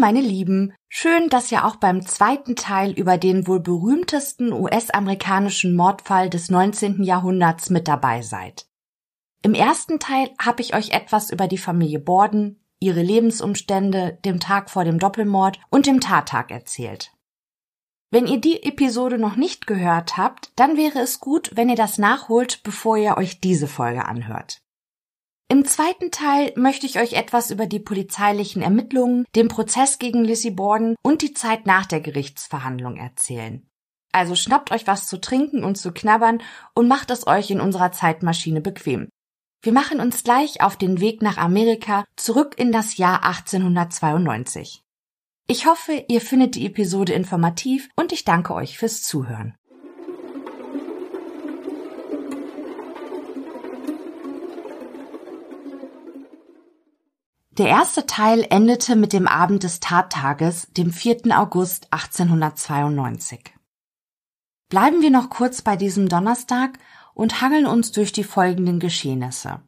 meine Lieben, schön, dass ihr auch beim zweiten Teil über den wohl berühmtesten US-amerikanischen Mordfall des 19. Jahrhunderts mit dabei seid. Im ersten Teil habe ich euch etwas über die Familie Borden, ihre Lebensumstände, dem Tag vor dem Doppelmord und dem Tattag erzählt. Wenn ihr die Episode noch nicht gehört habt, dann wäre es gut, wenn ihr das nachholt, bevor ihr euch diese Folge anhört. Im zweiten Teil möchte ich euch etwas über die polizeilichen Ermittlungen, den Prozess gegen Lizzie Borden und die Zeit nach der Gerichtsverhandlung erzählen. Also schnappt euch was zu trinken und zu knabbern und macht es euch in unserer Zeitmaschine bequem. Wir machen uns gleich auf den Weg nach Amerika zurück in das Jahr 1892. Ich hoffe, ihr findet die Episode informativ und ich danke euch fürs Zuhören. Der erste Teil endete mit dem Abend des Tattages, dem 4. August 1892. Bleiben wir noch kurz bei diesem Donnerstag und hangeln uns durch die folgenden Geschehnisse.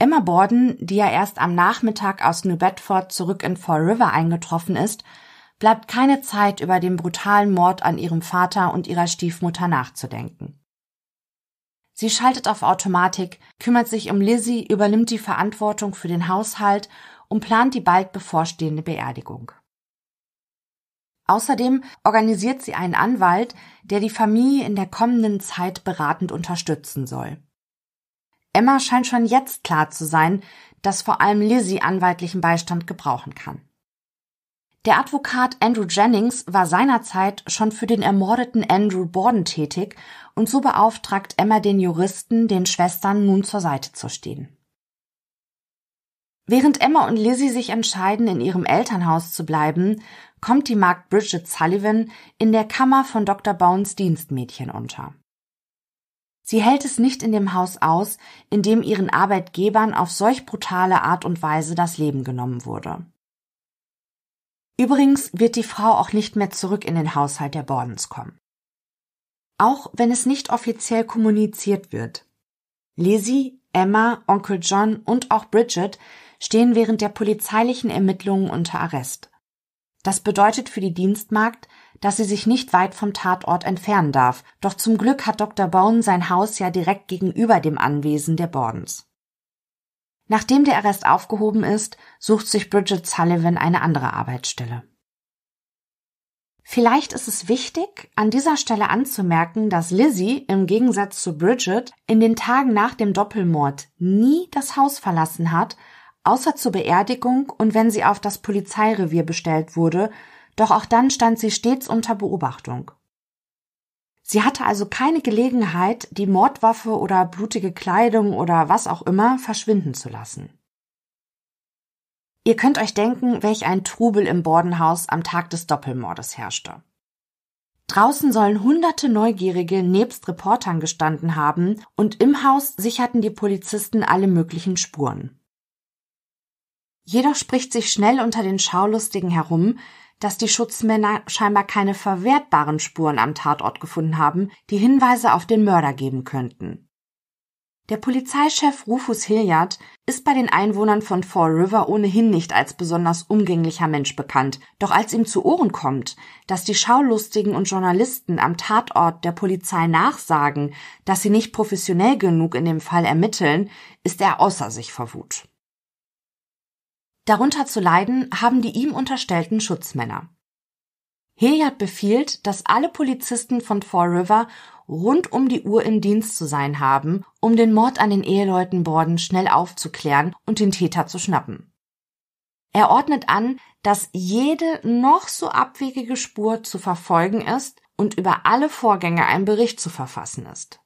Emma Borden, die ja erst am Nachmittag aus New Bedford zurück in Fall River eingetroffen ist, bleibt keine Zeit über den brutalen Mord an ihrem Vater und ihrer Stiefmutter nachzudenken. Sie schaltet auf Automatik, kümmert sich um Lizzie, übernimmt die Verantwortung für den Haushalt und plant die bald bevorstehende Beerdigung. Außerdem organisiert sie einen Anwalt, der die Familie in der kommenden Zeit beratend unterstützen soll. Emma scheint schon jetzt klar zu sein, dass vor allem Lizzie anwaltlichen Beistand gebrauchen kann. Der Advokat Andrew Jennings war seinerzeit schon für den ermordeten Andrew Borden tätig und so beauftragt Emma den Juristen, den Schwestern nun zur Seite zu stehen. Während Emma und Lizzie sich entscheiden, in ihrem Elternhaus zu bleiben, kommt die Magd Bridget Sullivan in der Kammer von Dr. Bones Dienstmädchen unter. Sie hält es nicht in dem Haus aus, in dem ihren Arbeitgebern auf solch brutale Art und Weise das Leben genommen wurde. Übrigens wird die Frau auch nicht mehr zurück in den Haushalt der Bordens kommen. Auch wenn es nicht offiziell kommuniziert wird. Lizzie, Emma, Onkel John und auch Bridget stehen während der polizeilichen Ermittlungen unter Arrest. Das bedeutet für die Dienstmagd, dass sie sich nicht weit vom Tatort entfernen darf, doch zum Glück hat Dr. Bone sein Haus ja direkt gegenüber dem Anwesen der Bordens. Nachdem der Arrest aufgehoben ist, sucht sich Bridget Sullivan eine andere Arbeitsstelle. Vielleicht ist es wichtig, an dieser Stelle anzumerken, dass Lizzie im Gegensatz zu Bridget in den Tagen nach dem Doppelmord nie das Haus verlassen hat, außer zur Beerdigung und wenn sie auf das Polizeirevier bestellt wurde, doch auch dann stand sie stets unter Beobachtung. Sie hatte also keine Gelegenheit, die Mordwaffe oder blutige Kleidung oder was auch immer verschwinden zu lassen. Ihr könnt euch denken, welch ein Trubel im Bordenhaus am Tag des Doppelmordes herrschte. Draußen sollen hunderte Neugierige nebst Reportern gestanden haben und im Haus sicherten die Polizisten alle möglichen Spuren. Jedoch spricht sich schnell unter den Schaulustigen herum, dass die Schutzmänner scheinbar keine verwertbaren Spuren am Tatort gefunden haben, die Hinweise auf den Mörder geben könnten. Der Polizeichef Rufus Hilliard ist bei den Einwohnern von Fall River ohnehin nicht als besonders umgänglicher Mensch bekannt, doch als ihm zu Ohren kommt, dass die Schaulustigen und Journalisten am Tatort der Polizei nachsagen, dass sie nicht professionell genug in dem Fall ermitteln, ist er außer sich vor Wut. Darunter zu leiden haben die ihm unterstellten Schutzmänner. Hilliard befiehlt, dass alle Polizisten von Fall River rund um die Uhr im Dienst zu sein haben, um den Mord an den Eheleuten Borden schnell aufzuklären und den Täter zu schnappen. Er ordnet an, dass jede noch so abwegige Spur zu verfolgen ist und über alle Vorgänge ein Bericht zu verfassen ist.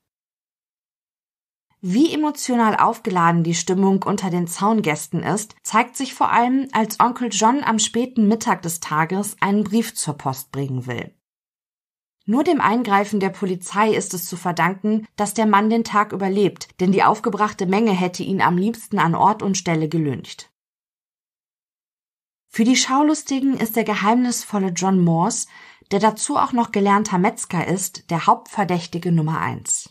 Wie emotional aufgeladen die Stimmung unter den Zaungästen ist, zeigt sich vor allem, als Onkel John am späten Mittag des Tages einen Brief zur Post bringen will. Nur dem Eingreifen der Polizei ist es zu verdanken, dass der Mann den Tag überlebt, denn die aufgebrachte Menge hätte ihn am liebsten an Ort und Stelle gelyncht. Für die Schaulustigen ist der geheimnisvolle John Morse, der dazu auch noch gelernter Metzger ist, der Hauptverdächtige Nummer eins.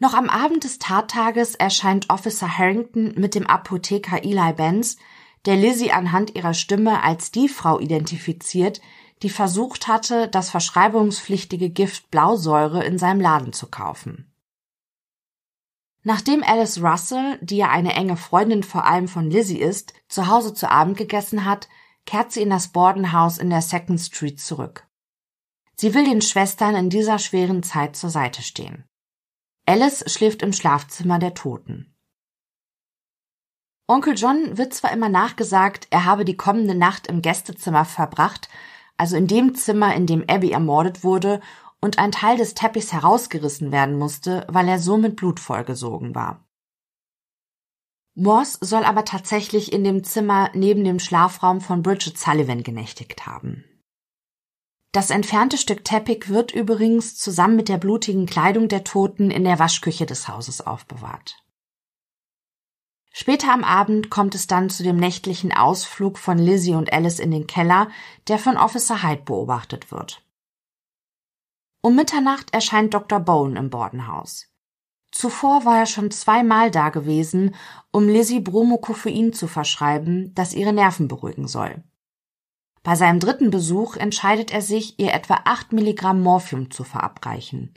Noch am Abend des Tattages erscheint Officer Harrington mit dem Apotheker Eli Benz, der Lizzie anhand ihrer Stimme als die Frau identifiziert, die versucht hatte, das verschreibungspflichtige Gift Blausäure in seinem Laden zu kaufen. Nachdem Alice Russell, die ja eine enge Freundin vor allem von Lizzie ist, zu Hause zu Abend gegessen hat, kehrt sie in das Bordenhaus in der Second Street zurück. Sie will den Schwestern in dieser schweren Zeit zur Seite stehen. Alice schläft im Schlafzimmer der Toten. Onkel John wird zwar immer nachgesagt, er habe die kommende Nacht im Gästezimmer verbracht, also in dem Zimmer, in dem Abby ermordet wurde und ein Teil des Teppichs herausgerissen werden musste, weil er so mit Blut vollgesogen war. Morse soll aber tatsächlich in dem Zimmer neben dem Schlafraum von Bridget Sullivan genächtigt haben. Das entfernte Stück Teppich wird übrigens zusammen mit der blutigen Kleidung der Toten in der Waschküche des Hauses aufbewahrt. Später am Abend kommt es dann zu dem nächtlichen Ausflug von Lizzie und Alice in den Keller, der von Officer Hyde beobachtet wird. Um Mitternacht erscheint Dr. Bowen im Bordenhaus. Zuvor war er schon zweimal da gewesen, um Lizzie Bromokoffein zu verschreiben, das ihre Nerven beruhigen soll. Bei seinem dritten Besuch entscheidet er sich, ihr etwa acht Milligramm Morphium zu verabreichen.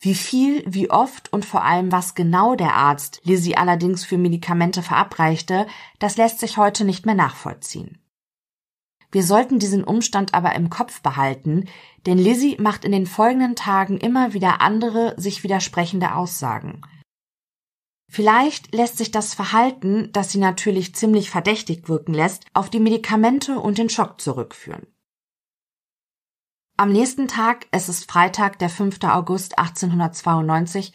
Wie viel, wie oft und vor allem was genau der Arzt Lizzie allerdings für Medikamente verabreichte, das lässt sich heute nicht mehr nachvollziehen. Wir sollten diesen Umstand aber im Kopf behalten, denn Lizzie macht in den folgenden Tagen immer wieder andere, sich widersprechende Aussagen. Vielleicht lässt sich das Verhalten, das sie natürlich ziemlich verdächtig wirken lässt, auf die Medikamente und den Schock zurückführen. Am nächsten Tag, es ist Freitag, der 5. August 1892,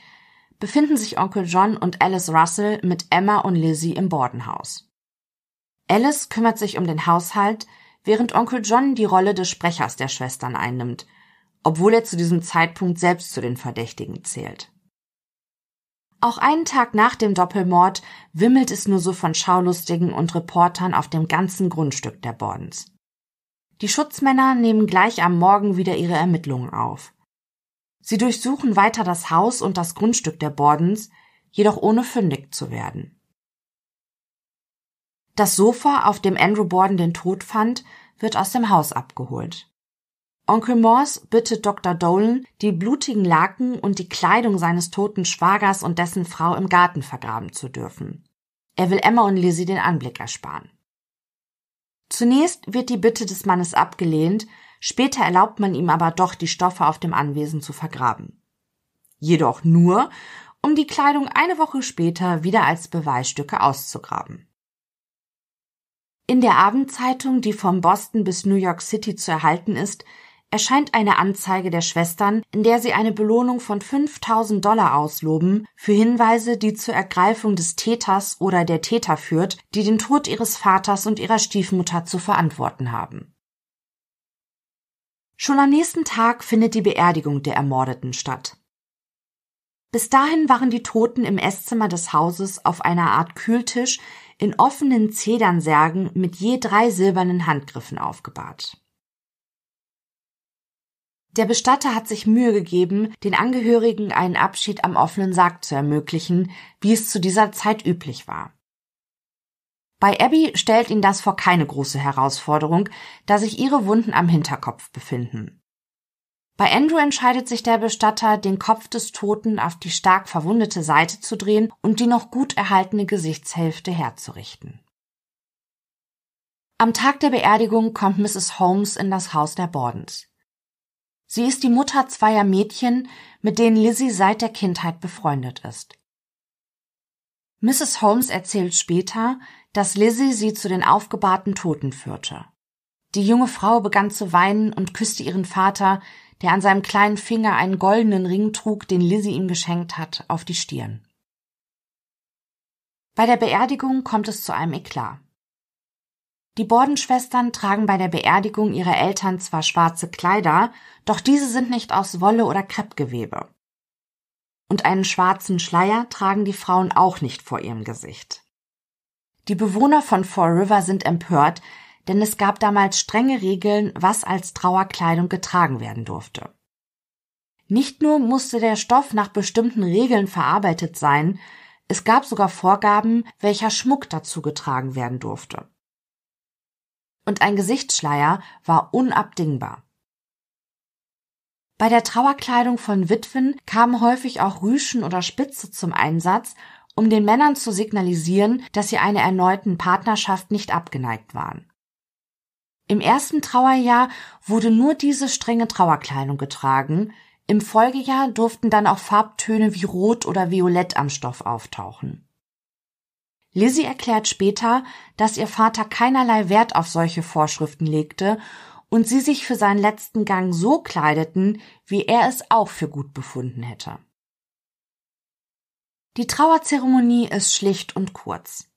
befinden sich Onkel John und Alice Russell mit Emma und Lizzie im Bordenhaus. Alice kümmert sich um den Haushalt, während Onkel John die Rolle des Sprechers der Schwestern einnimmt, obwohl er zu diesem Zeitpunkt selbst zu den Verdächtigen zählt. Auch einen Tag nach dem Doppelmord wimmelt es nur so von Schaulustigen und Reportern auf dem ganzen Grundstück der Bordens. Die Schutzmänner nehmen gleich am Morgen wieder ihre Ermittlungen auf. Sie durchsuchen weiter das Haus und das Grundstück der Bordens, jedoch ohne fündig zu werden. Das Sofa, auf dem Andrew Borden den Tod fand, wird aus dem Haus abgeholt. Onkel Morse bittet Dr. Dolan, die blutigen Laken und die Kleidung seines toten Schwagers und dessen Frau im Garten vergraben zu dürfen. Er will Emma und Lizzie den Anblick ersparen. Zunächst wird die Bitte des Mannes abgelehnt, später erlaubt man ihm aber doch, die Stoffe auf dem Anwesen zu vergraben. Jedoch nur, um die Kleidung eine Woche später wieder als Beweisstücke auszugraben. In der Abendzeitung, die vom Boston bis New York City zu erhalten ist, erscheint eine Anzeige der Schwestern, in der sie eine Belohnung von 5000 Dollar ausloben für Hinweise, die zur Ergreifung des Täters oder der Täter führt, die den Tod ihres Vaters und ihrer Stiefmutter zu verantworten haben. Schon am nächsten Tag findet die Beerdigung der Ermordeten statt. Bis dahin waren die Toten im Esszimmer des Hauses auf einer Art Kühltisch in offenen Zedernsärgen mit je drei silbernen Handgriffen aufgebahrt. Der Bestatter hat sich Mühe gegeben, den Angehörigen einen Abschied am offenen Sarg zu ermöglichen, wie es zu dieser Zeit üblich war. Bei Abby stellt ihn das vor keine große Herausforderung, da sich ihre Wunden am Hinterkopf befinden. Bei Andrew entscheidet sich der Bestatter, den Kopf des Toten auf die stark verwundete Seite zu drehen und die noch gut erhaltene Gesichtshälfte herzurichten. Am Tag der Beerdigung kommt Mrs. Holmes in das Haus der Bordens. Sie ist die Mutter zweier Mädchen, mit denen Lizzie seit der Kindheit befreundet ist. Mrs. Holmes erzählt später, dass Lizzie sie zu den aufgebahrten Toten führte. Die junge Frau begann zu weinen und küsste ihren Vater, der an seinem kleinen Finger einen goldenen Ring trug, den Lizzie ihm geschenkt hat, auf die Stirn. Bei der Beerdigung kommt es zu einem Eklat. Die Bordenschwestern tragen bei der Beerdigung ihrer Eltern zwar schwarze Kleider, doch diese sind nicht aus Wolle oder Kreppgewebe. Und einen schwarzen Schleier tragen die Frauen auch nicht vor ihrem Gesicht. Die Bewohner von Fall River sind empört, denn es gab damals strenge Regeln, was als Trauerkleidung getragen werden durfte. Nicht nur musste der Stoff nach bestimmten Regeln verarbeitet sein, Es gab sogar Vorgaben, welcher Schmuck dazu getragen werden durfte. Und ein Gesichtsschleier war unabdingbar. Bei der Trauerkleidung von Witwen kamen häufig auch Rüschen oder Spitze zum Einsatz, um den Männern zu signalisieren, dass sie einer erneuten Partnerschaft nicht abgeneigt waren. Im ersten Trauerjahr wurde nur diese strenge Trauerkleidung getragen, im Folgejahr durften dann auch Farbtöne wie Rot oder Violett am Stoff auftauchen. Lizzie erklärt später, dass ihr Vater keinerlei Wert auf solche Vorschriften legte und sie sich für seinen letzten Gang so kleideten, wie er es auch für gut befunden hätte. Die Trauerzeremonie ist schlicht und kurz.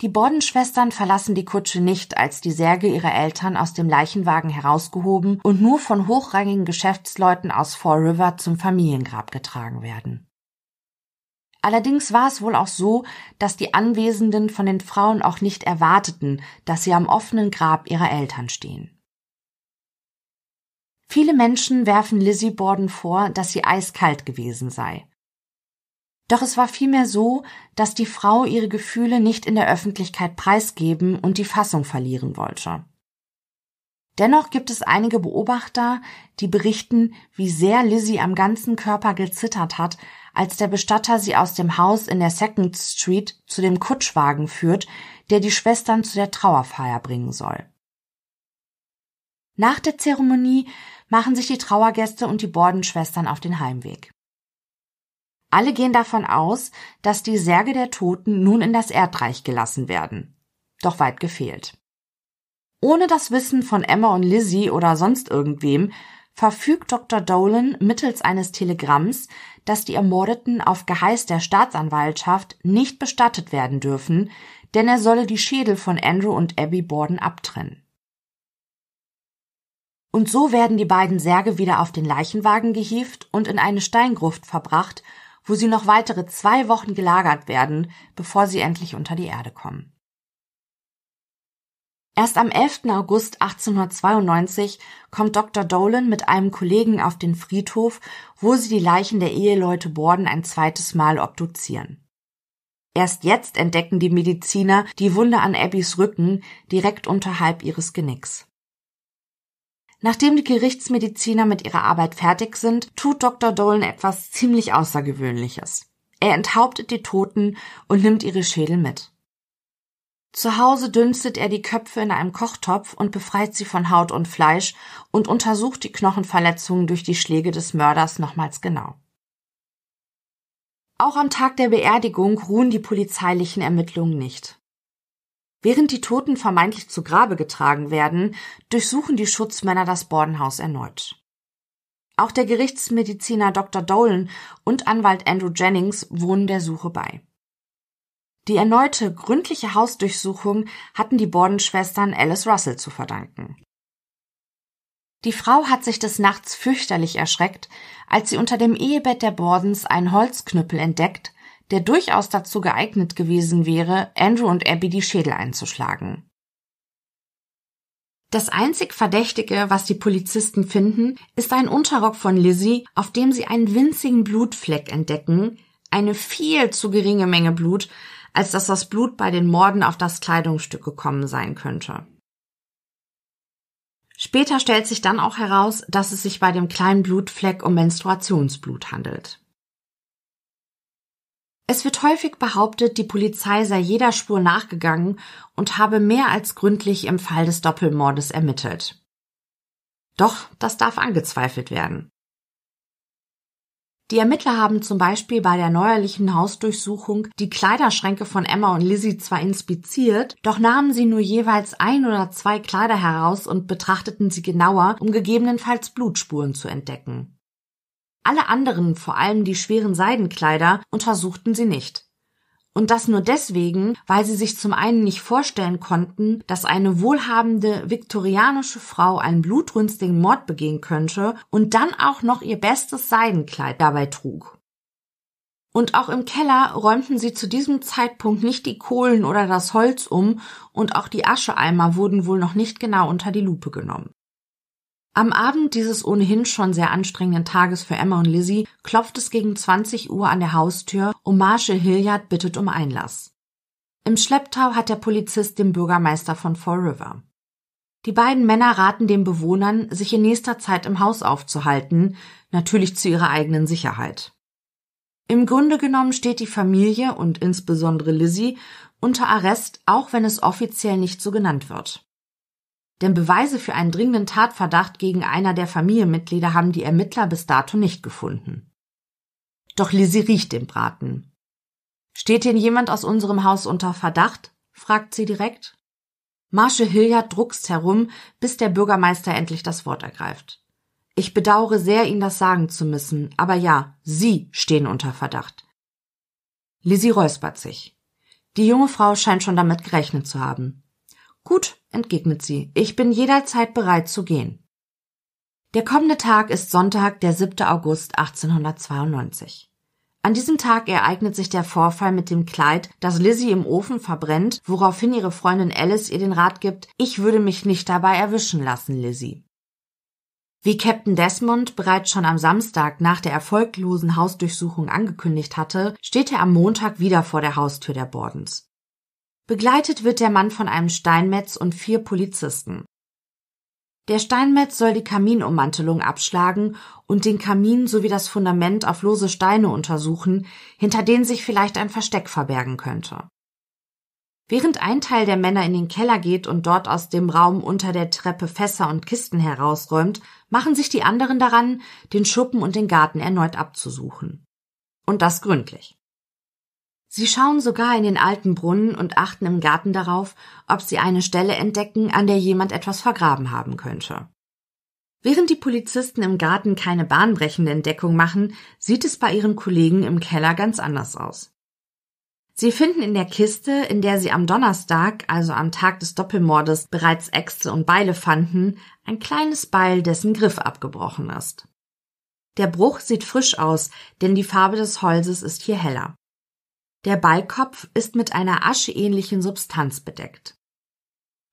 Die Bordenschwestern verlassen die Kutsche nicht, als die Särge ihrer Eltern aus dem Leichenwagen herausgehoben und nur von hochrangigen Geschäftsleuten aus Fall River zum Familiengrab getragen werden. Allerdings war es wohl auch so, dass die Anwesenden von den Frauen auch nicht erwarteten, dass sie am offenen Grab ihrer Eltern stehen. Viele Menschen werfen Lizzie Borden vor, dass sie eiskalt gewesen sei. Doch es war vielmehr so, dass die Frau ihre Gefühle nicht in der Öffentlichkeit preisgeben und die Fassung verlieren wollte. Dennoch gibt es einige Beobachter, die berichten, wie sehr Lizzie am ganzen Körper gezittert hat, als der Bestatter sie aus dem Haus in der Second Street zu dem Kutschwagen führt, der die Schwestern zu der Trauerfeier bringen soll. Nach der Zeremonie machen sich die Trauergäste und die Bordenschwestern auf den Heimweg. Alle gehen davon aus, dass die Särge der Toten nun in das Erdreich gelassen werden. Doch weit gefehlt. Ohne das Wissen von Emma und Lizzie oder sonst irgendwem verfügt Dr. Dolan mittels eines Telegramms, dass die Ermordeten auf Geheiß der Staatsanwaltschaft nicht bestattet werden dürfen, denn er solle die Schädel von Andrew und Abby Borden abtrennen. Und so werden die beiden Särge wieder auf den Leichenwagen gehievt und in eine Steingruft verbracht, wo sie noch weitere zwei Wochen gelagert werden, bevor sie endlich unter die Erde kommen. Erst am 11. August 1892 kommt Dr. Dolan mit einem Kollegen auf den Friedhof, wo sie die Leichen der Eheleute Borden ein zweites Mal obduzieren. Erst jetzt entdecken die Mediziner die Wunde an Abbys Rücken direkt unterhalb ihres Genicks. Nachdem die Gerichtsmediziner mit ihrer Arbeit fertig sind, tut Dr. Dolan etwas ziemlich Außergewöhnliches. Er enthauptet die Toten und nimmt ihre Schädel mit. Zu Hause dünstet er die Köpfe in einem Kochtopf und befreit sie von Haut und Fleisch und untersucht die Knochenverletzungen durch die Schläge des Mörders nochmals genau. Auch am Tag der Beerdigung ruhen die polizeilichen Ermittlungen nicht. Während die Toten vermeintlich zu Grabe getragen werden, durchsuchen die Schutzmänner das Bordenhaus erneut. Auch der Gerichtsmediziner Dr. Dolan und Anwalt Andrew Jennings wohnen der Suche bei. Die erneute gründliche Hausdurchsuchung hatten die Bordenschwestern Alice Russell zu verdanken. Die Frau hat sich des Nachts fürchterlich erschreckt, als sie unter dem Ehebett der Bordens einen Holzknüppel entdeckt, der durchaus dazu geeignet gewesen wäre, Andrew und Abby die Schädel einzuschlagen. Das einzig Verdächtige, was die Polizisten finden, ist ein Unterrock von Lizzie, auf dem sie einen winzigen Blutfleck entdecken, eine viel zu geringe Menge Blut, als dass das Blut bei den Morden auf das Kleidungsstück gekommen sein könnte. Später stellt sich dann auch heraus, dass es sich bei dem kleinen Blutfleck um Menstruationsblut handelt. Es wird häufig behauptet, die Polizei sei jeder Spur nachgegangen und habe mehr als gründlich im Fall des Doppelmordes ermittelt. Doch das darf angezweifelt werden. Die Ermittler haben zum Beispiel bei der neuerlichen Hausdurchsuchung die Kleiderschränke von Emma und Lizzie zwar inspiziert, doch nahmen sie nur jeweils ein oder zwei Kleider heraus und betrachteten sie genauer, um gegebenenfalls Blutspuren zu entdecken. Alle anderen, vor allem die schweren Seidenkleider, untersuchten sie nicht. Und das nur deswegen, weil sie sich zum einen nicht vorstellen konnten, dass eine wohlhabende viktorianische Frau einen blutrünstigen Mord begehen könnte und dann auch noch ihr bestes Seidenkleid dabei trug. Und auch im Keller räumten sie zu diesem Zeitpunkt nicht die Kohlen oder das Holz um und auch die Ascheeimer wurden wohl noch nicht genau unter die Lupe genommen. Am Abend dieses ohnehin schon sehr anstrengenden Tages für Emma und Lizzie klopft es gegen 20 Uhr an der Haustür und Marshall Hilliard bittet um Einlass. Im Schlepptau hat der Polizist den Bürgermeister von Fall River. Die beiden Männer raten den Bewohnern, sich in nächster Zeit im Haus aufzuhalten, natürlich zu ihrer eigenen Sicherheit. Im Grunde genommen steht die Familie und insbesondere Lizzie unter Arrest, auch wenn es offiziell nicht so genannt wird. Denn Beweise für einen dringenden Tatverdacht gegen einer der Familienmitglieder haben die Ermittler bis dato nicht gefunden. Doch Lizzie riecht den Braten. Steht denn jemand aus unserem Haus unter Verdacht? fragt sie direkt. Marshall Hilliard druckst herum, bis der Bürgermeister endlich das Wort ergreift. Ich bedauere sehr, Ihnen das sagen zu müssen, aber ja, Sie stehen unter Verdacht. Lizzie räuspert sich. Die junge Frau scheint schon damit gerechnet zu haben. Gut, entgegnet sie, ich bin jederzeit bereit zu gehen. Der kommende Tag ist Sonntag, der 7. August 1892. An diesem Tag ereignet sich der Vorfall mit dem Kleid, das Lizzie im Ofen verbrennt, woraufhin ihre Freundin Alice ihr den Rat gibt, ich würde mich nicht dabei erwischen lassen, Lizzie. Wie Captain Desmond bereits schon am Samstag nach der erfolglosen Hausdurchsuchung angekündigt hatte, steht er am Montag wieder vor der Haustür der Bordens. Begleitet wird der Mann von einem Steinmetz und vier Polizisten. Der Steinmetz soll die Kaminummantelung abschlagen und den Kamin sowie das Fundament auf lose Steine untersuchen, hinter denen sich vielleicht ein Versteck verbergen könnte. Während ein Teil der Männer in den Keller geht und dort aus dem Raum unter der Treppe Fässer und Kisten herausräumt, machen sich die anderen daran, den Schuppen und den Garten erneut abzusuchen. Und das gründlich. Sie schauen sogar in den alten Brunnen und achten im Garten darauf, ob sie eine Stelle entdecken, an der jemand etwas vergraben haben könnte. Während die Polizisten im Garten keine bahnbrechende Entdeckung machen, sieht es bei ihren Kollegen im Keller ganz anders aus. Sie finden in der Kiste, in der sie am Donnerstag, also am Tag des Doppelmordes, bereits Äxte und Beile fanden, ein kleines Beil, dessen Griff abgebrochen ist. Der Bruch sieht frisch aus, denn die Farbe des Holzes ist hier heller. Der Beikopf ist mit einer ascheähnlichen Substanz bedeckt.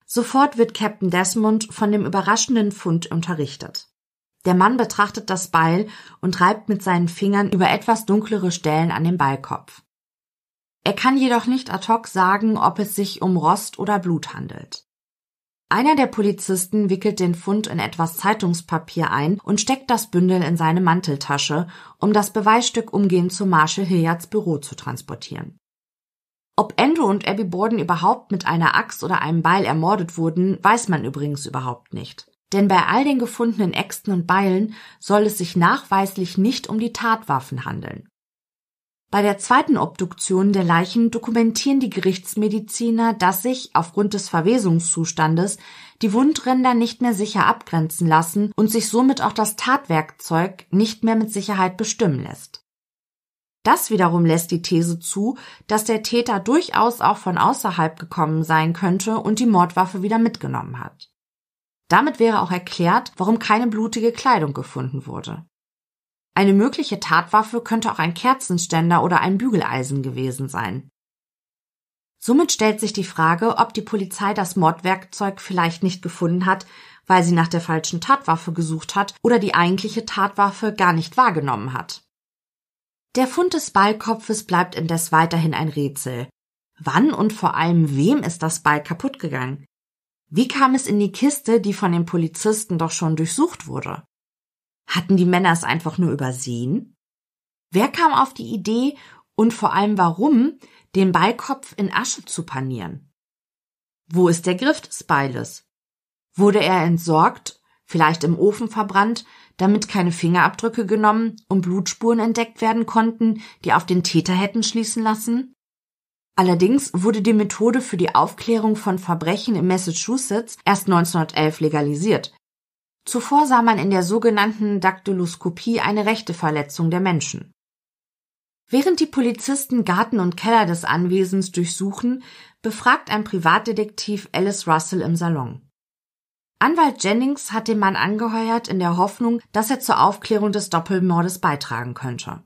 Sofort wird Captain Desmond von dem überraschenden Fund unterrichtet. Der Mann betrachtet das Beil und reibt mit seinen Fingern über etwas dunklere Stellen an dem Beikopf. Er kann jedoch nicht ad hoc sagen, ob es sich um Rost oder Blut handelt. Einer der Polizisten wickelt den Fund in etwas Zeitungspapier ein und steckt das Bündel in seine Manteltasche, um das Beweisstück umgehend zu Marshall Hilliards Büro zu transportieren. Ob Andrew und Abby Borden überhaupt mit einer Axt oder einem Beil ermordet wurden, weiß man übrigens überhaupt nicht. Denn bei all den gefundenen Äxten und Beilen soll es sich nachweislich nicht um die Tatwaffen handeln. Bei der zweiten Obduktion der Leichen dokumentieren die Gerichtsmediziner, dass sich aufgrund des Verwesungszustandes die Wundränder nicht mehr sicher abgrenzen lassen und sich somit auch das Tatwerkzeug nicht mehr mit Sicherheit bestimmen lässt. Das wiederum lässt die These zu, dass der Täter durchaus auch von außerhalb gekommen sein könnte und die Mordwaffe wieder mitgenommen hat. Damit wäre auch erklärt, warum keine blutige Kleidung gefunden wurde. Eine mögliche Tatwaffe könnte auch ein Kerzenständer oder ein Bügeleisen gewesen sein. Somit stellt sich die Frage, ob die Polizei das Mordwerkzeug vielleicht nicht gefunden hat, weil sie nach der falschen Tatwaffe gesucht hat oder die eigentliche Tatwaffe gar nicht wahrgenommen hat. Der Fund des Ballkopfes bleibt indes weiterhin ein Rätsel. Wann und vor allem wem ist das Ball kaputt gegangen? Wie kam es in die Kiste, die von den Polizisten doch schon durchsucht wurde? Hatten die Männer es einfach nur übersehen? Wer kam auf die Idee und vor allem warum, den Beikopf in Asche zu panieren? Wo ist der Griff des Beiles? Wurde er entsorgt, vielleicht im Ofen verbrannt, damit keine Fingerabdrücke genommen und Blutspuren entdeckt werden konnten, die auf den Täter hätten schließen lassen? Allerdings wurde die Methode für die Aufklärung von Verbrechen in Massachusetts erst 1911 legalisiert, Zuvor sah man in der sogenannten Daktyloskopie eine rechte Verletzung der Menschen. Während die Polizisten Garten und Keller des Anwesens durchsuchen, befragt ein Privatdetektiv Alice Russell im Salon. Anwalt Jennings hat den Mann angeheuert in der Hoffnung, dass er zur Aufklärung des Doppelmordes beitragen könnte.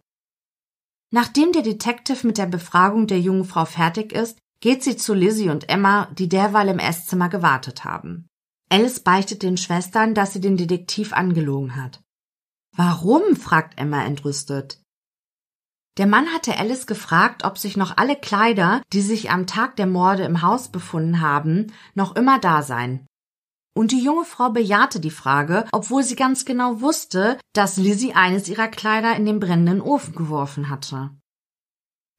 Nachdem der Detective mit der Befragung der jungen Frau fertig ist, geht sie zu Lizzie und Emma, die derweil im Esszimmer gewartet haben. Alice beichtet den Schwestern, dass sie den Detektiv angelogen hat. Warum? fragt Emma entrüstet. Der Mann hatte Alice gefragt, ob sich noch alle Kleider, die sich am Tag der Morde im Haus befunden haben, noch immer da seien. Und die junge Frau bejahte die Frage, obwohl sie ganz genau wusste, dass Lizzie eines ihrer Kleider in den brennenden Ofen geworfen hatte.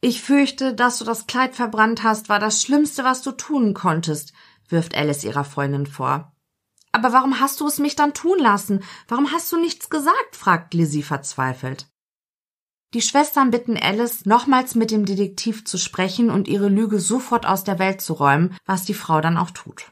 Ich fürchte, dass du das Kleid verbrannt hast, war das Schlimmste, was du tun konntest, wirft Alice ihrer Freundin vor. Aber warum hast du es mich dann tun lassen? Warum hast du nichts gesagt? fragt Lizzie verzweifelt. Die Schwestern bitten Alice, nochmals mit dem Detektiv zu sprechen und ihre Lüge sofort aus der Welt zu räumen, was die Frau dann auch tut.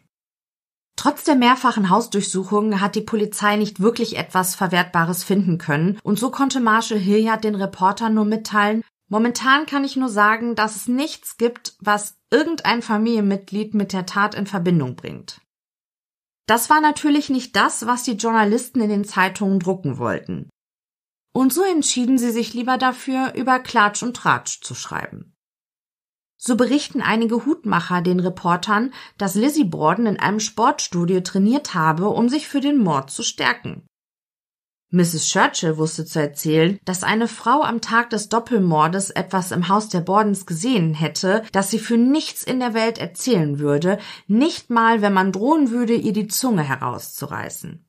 Trotz der mehrfachen Hausdurchsuchungen hat die Polizei nicht wirklich etwas Verwertbares finden können, und so konnte Marshall Hilliard den Reportern nur mitteilen, momentan kann ich nur sagen, dass es nichts gibt, was irgendein Familienmitglied mit der Tat in Verbindung bringt. Das war natürlich nicht das, was die Journalisten in den Zeitungen drucken wollten. Und so entschieden sie sich lieber dafür, über Klatsch und Tratsch zu schreiben. So berichten einige Hutmacher den Reportern, dass Lizzie Borden in einem Sportstudio trainiert habe, um sich für den Mord zu stärken. Mrs. Churchill wusste zu erzählen, dass eine Frau am Tag des Doppelmordes etwas im Haus der Bordens gesehen hätte, das sie für nichts in der Welt erzählen würde, nicht mal, wenn man drohen würde, ihr die Zunge herauszureißen.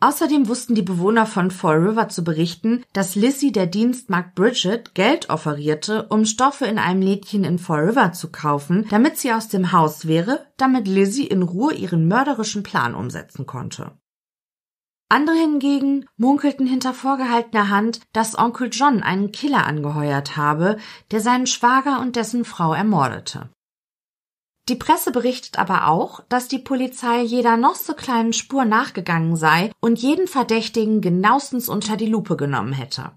Außerdem wussten die Bewohner von Fall River zu berichten, dass Lizzie der Dienstmarkt Bridget Geld offerierte, um Stoffe in einem Lädchen in Fall River zu kaufen, damit sie aus dem Haus wäre, damit Lizzie in Ruhe ihren mörderischen Plan umsetzen konnte. Andere hingegen munkelten hinter vorgehaltener Hand, dass Onkel John einen Killer angeheuert habe, der seinen Schwager und dessen Frau ermordete. Die Presse berichtet aber auch, dass die Polizei jeder noch so kleinen Spur nachgegangen sei und jeden Verdächtigen genauestens unter die Lupe genommen hätte.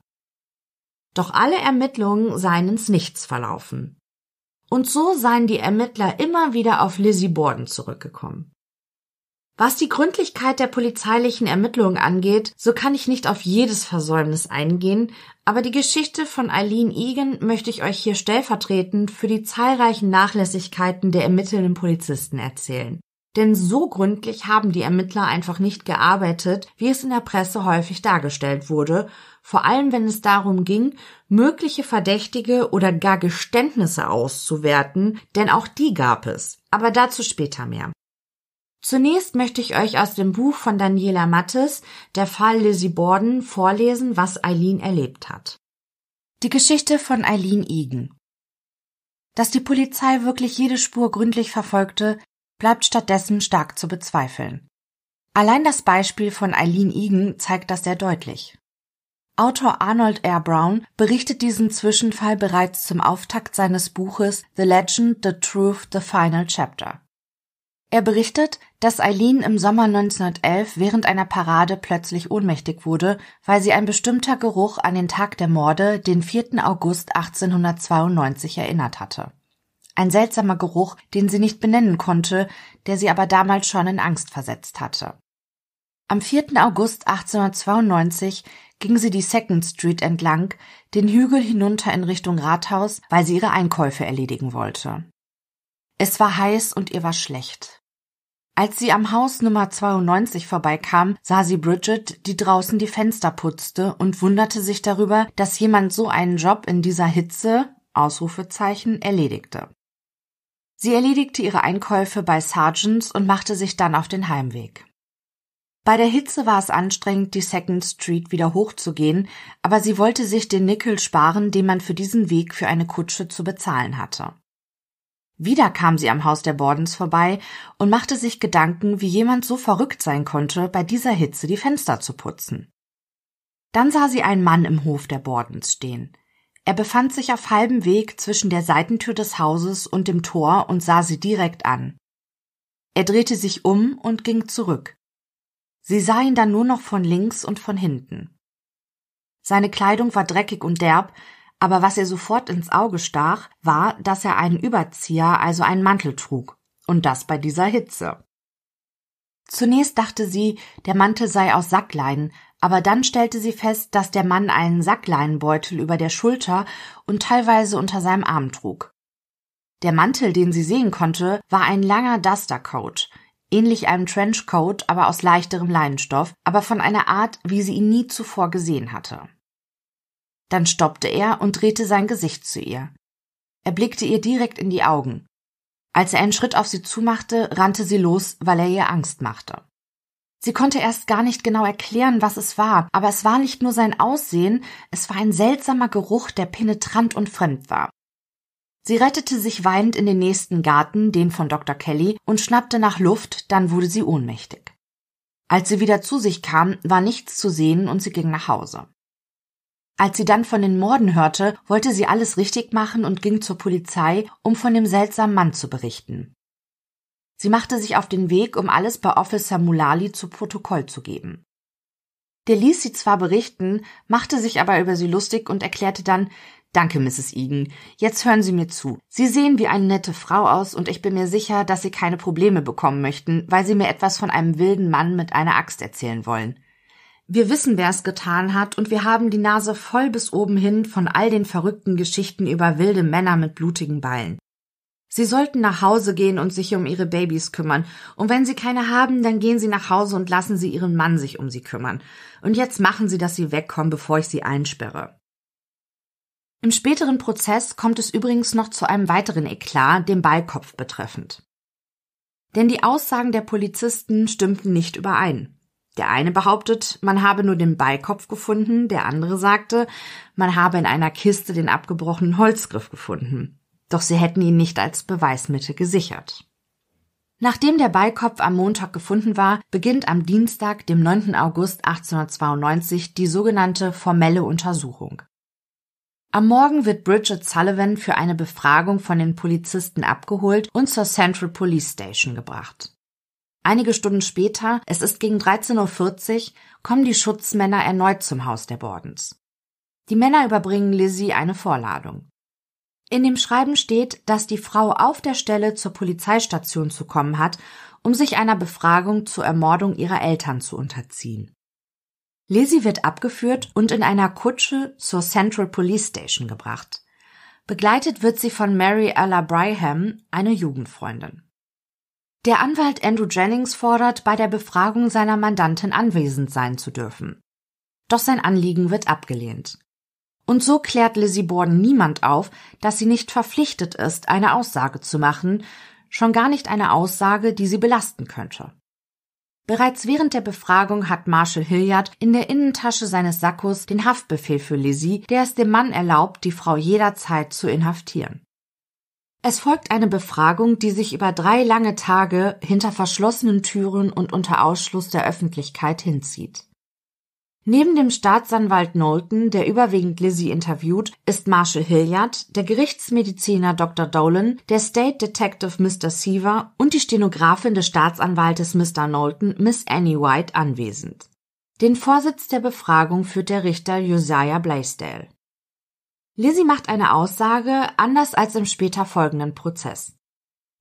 Doch alle Ermittlungen seien ins Nichts verlaufen. Und so seien die Ermittler immer wieder auf Lizzie Borden zurückgekommen. Was die Gründlichkeit der polizeilichen Ermittlungen angeht, so kann ich nicht auf jedes Versäumnis eingehen, aber die Geschichte von Eileen Egan möchte ich euch hier stellvertretend für die zahlreichen Nachlässigkeiten der ermittelnden Polizisten erzählen. Denn so gründlich haben die Ermittler einfach nicht gearbeitet, wie es in der Presse häufig dargestellt wurde, vor allem wenn es darum ging, mögliche Verdächtige oder gar Geständnisse auszuwerten, denn auch die gab es. Aber dazu später mehr. Zunächst möchte ich euch aus dem Buch von Daniela Mattes, Der Fall Lizzie Borden, vorlesen, was Eileen erlebt hat. Die Geschichte von Eileen Egan. Dass die Polizei wirklich jede Spur gründlich verfolgte, bleibt stattdessen stark zu bezweifeln. Allein das Beispiel von Eileen Egan zeigt das sehr deutlich. Autor Arnold R. Brown berichtet diesen Zwischenfall bereits zum Auftakt seines Buches The Legend, The Truth, The Final Chapter. Er berichtet, dass Eileen im Sommer 1911 während einer Parade plötzlich ohnmächtig wurde, weil sie ein bestimmter Geruch an den Tag der Morde, den 4. August 1892 erinnert hatte. Ein seltsamer Geruch, den sie nicht benennen konnte, der sie aber damals schon in Angst versetzt hatte. Am 4. August 1892 ging sie die Second Street entlang, den Hügel hinunter in Richtung Rathaus, weil sie ihre Einkäufe erledigen wollte. Es war heiß und ihr war schlecht. Als sie am Haus Nummer 92 vorbeikam, sah sie Bridget, die draußen die Fenster putzte und wunderte sich darüber, dass jemand so einen Job in dieser Hitze Ausrufezeichen erledigte. Sie erledigte ihre Einkäufe bei Sargents und machte sich dann auf den Heimweg. Bei der Hitze war es anstrengend, die Second Street wieder hochzugehen, aber sie wollte sich den Nickel sparen, den man für diesen Weg für eine Kutsche zu bezahlen hatte. Wieder kam sie am Haus der Bordens vorbei und machte sich Gedanken, wie jemand so verrückt sein konnte, bei dieser Hitze die Fenster zu putzen. Dann sah sie einen Mann im Hof der Bordens stehen. Er befand sich auf halbem Weg zwischen der Seitentür des Hauses und dem Tor und sah sie direkt an. Er drehte sich um und ging zurück. Sie sah ihn dann nur noch von links und von hinten. Seine Kleidung war dreckig und derb, aber was ihr sofort ins Auge stach, war, dass er einen Überzieher, also einen Mantel trug, und das bei dieser Hitze. Zunächst dachte sie, der Mantel sei aus Sackleinen, aber dann stellte sie fest, dass der Mann einen Sackleinenbeutel über der Schulter und teilweise unter seinem Arm trug. Der Mantel, den sie sehen konnte, war ein langer Dustercoat. ähnlich einem Trenchcoat, aber aus leichterem Leinenstoff, aber von einer Art, wie sie ihn nie zuvor gesehen hatte. Dann stoppte er und drehte sein Gesicht zu ihr. Er blickte ihr direkt in die Augen. Als er einen Schritt auf sie zumachte, rannte sie los, weil er ihr Angst machte. Sie konnte erst gar nicht genau erklären, was es war, aber es war nicht nur sein Aussehen, es war ein seltsamer Geruch, der penetrant und fremd war. Sie rettete sich weinend in den nächsten Garten, den von Dr. Kelly, und schnappte nach Luft, dann wurde sie ohnmächtig. Als sie wieder zu sich kam, war nichts zu sehen und sie ging nach Hause. Als sie dann von den Morden hörte, wollte sie alles richtig machen und ging zur Polizei, um von dem seltsamen Mann zu berichten. Sie machte sich auf den Weg, um alles bei Officer Mulali zu Protokoll zu geben. Der ließ sie zwar berichten, machte sich aber über sie lustig und erklärte dann, Danke, Mrs. Egan. Jetzt hören Sie mir zu. Sie sehen wie eine nette Frau aus und ich bin mir sicher, dass Sie keine Probleme bekommen möchten, weil Sie mir etwas von einem wilden Mann mit einer Axt erzählen wollen. Wir wissen, wer es getan hat, und wir haben die Nase voll bis oben hin von all den verrückten Geschichten über wilde Männer mit blutigen Ballen. Sie sollten nach Hause gehen und sich um ihre Babys kümmern. Und wenn sie keine haben, dann gehen sie nach Hause und lassen sie ihren Mann sich um sie kümmern. Und jetzt machen sie, dass sie wegkommen, bevor ich sie einsperre. Im späteren Prozess kommt es übrigens noch zu einem weiteren Eklat, dem Beikopf betreffend. Denn die Aussagen der Polizisten stimmten nicht überein. Der eine behauptet, man habe nur den Beikopf gefunden, der andere sagte, man habe in einer Kiste den abgebrochenen Holzgriff gefunden doch sie hätten ihn nicht als Beweismittel gesichert. Nachdem der Beikopf am Montag gefunden war, beginnt am Dienstag, dem 9. August 1892, die sogenannte formelle Untersuchung. Am Morgen wird Bridget Sullivan für eine Befragung von den Polizisten abgeholt und zur Central Police Station gebracht. Einige Stunden später, es ist gegen 13.40 Uhr, kommen die Schutzmänner erneut zum Haus der Bordens. Die Männer überbringen Lizzie eine Vorladung. In dem Schreiben steht, dass die Frau auf der Stelle zur Polizeistation zu kommen hat, um sich einer Befragung zur Ermordung ihrer Eltern zu unterziehen. Lizzie wird abgeführt und in einer Kutsche zur Central Police Station gebracht. Begleitet wird sie von Mary Ella Bryham, eine Jugendfreundin. Der Anwalt Andrew Jennings fordert, bei der Befragung seiner Mandantin anwesend sein zu dürfen. Doch sein Anliegen wird abgelehnt. Und so klärt Lizzie Borden niemand auf, dass sie nicht verpflichtet ist, eine Aussage zu machen, schon gar nicht eine Aussage, die sie belasten könnte. Bereits während der Befragung hat Marshall Hilliard in der Innentasche seines Sackos den Haftbefehl für Lizzie, der es dem Mann erlaubt, die Frau jederzeit zu inhaftieren. Es folgt eine Befragung, die sich über drei lange Tage hinter verschlossenen Türen und unter Ausschluss der Öffentlichkeit hinzieht. Neben dem Staatsanwalt Knowlton, der überwiegend Lizzie interviewt, ist Marshall Hilliard, der Gerichtsmediziner Dr. Dolan, der State Detective Mr. Seaver und die Stenografin des Staatsanwaltes Mr. Knowlton, Miss Annie White, anwesend. Den Vorsitz der Befragung führt der Richter Josiah Blaisdell. Lizzie macht eine Aussage, anders als im später folgenden Prozess.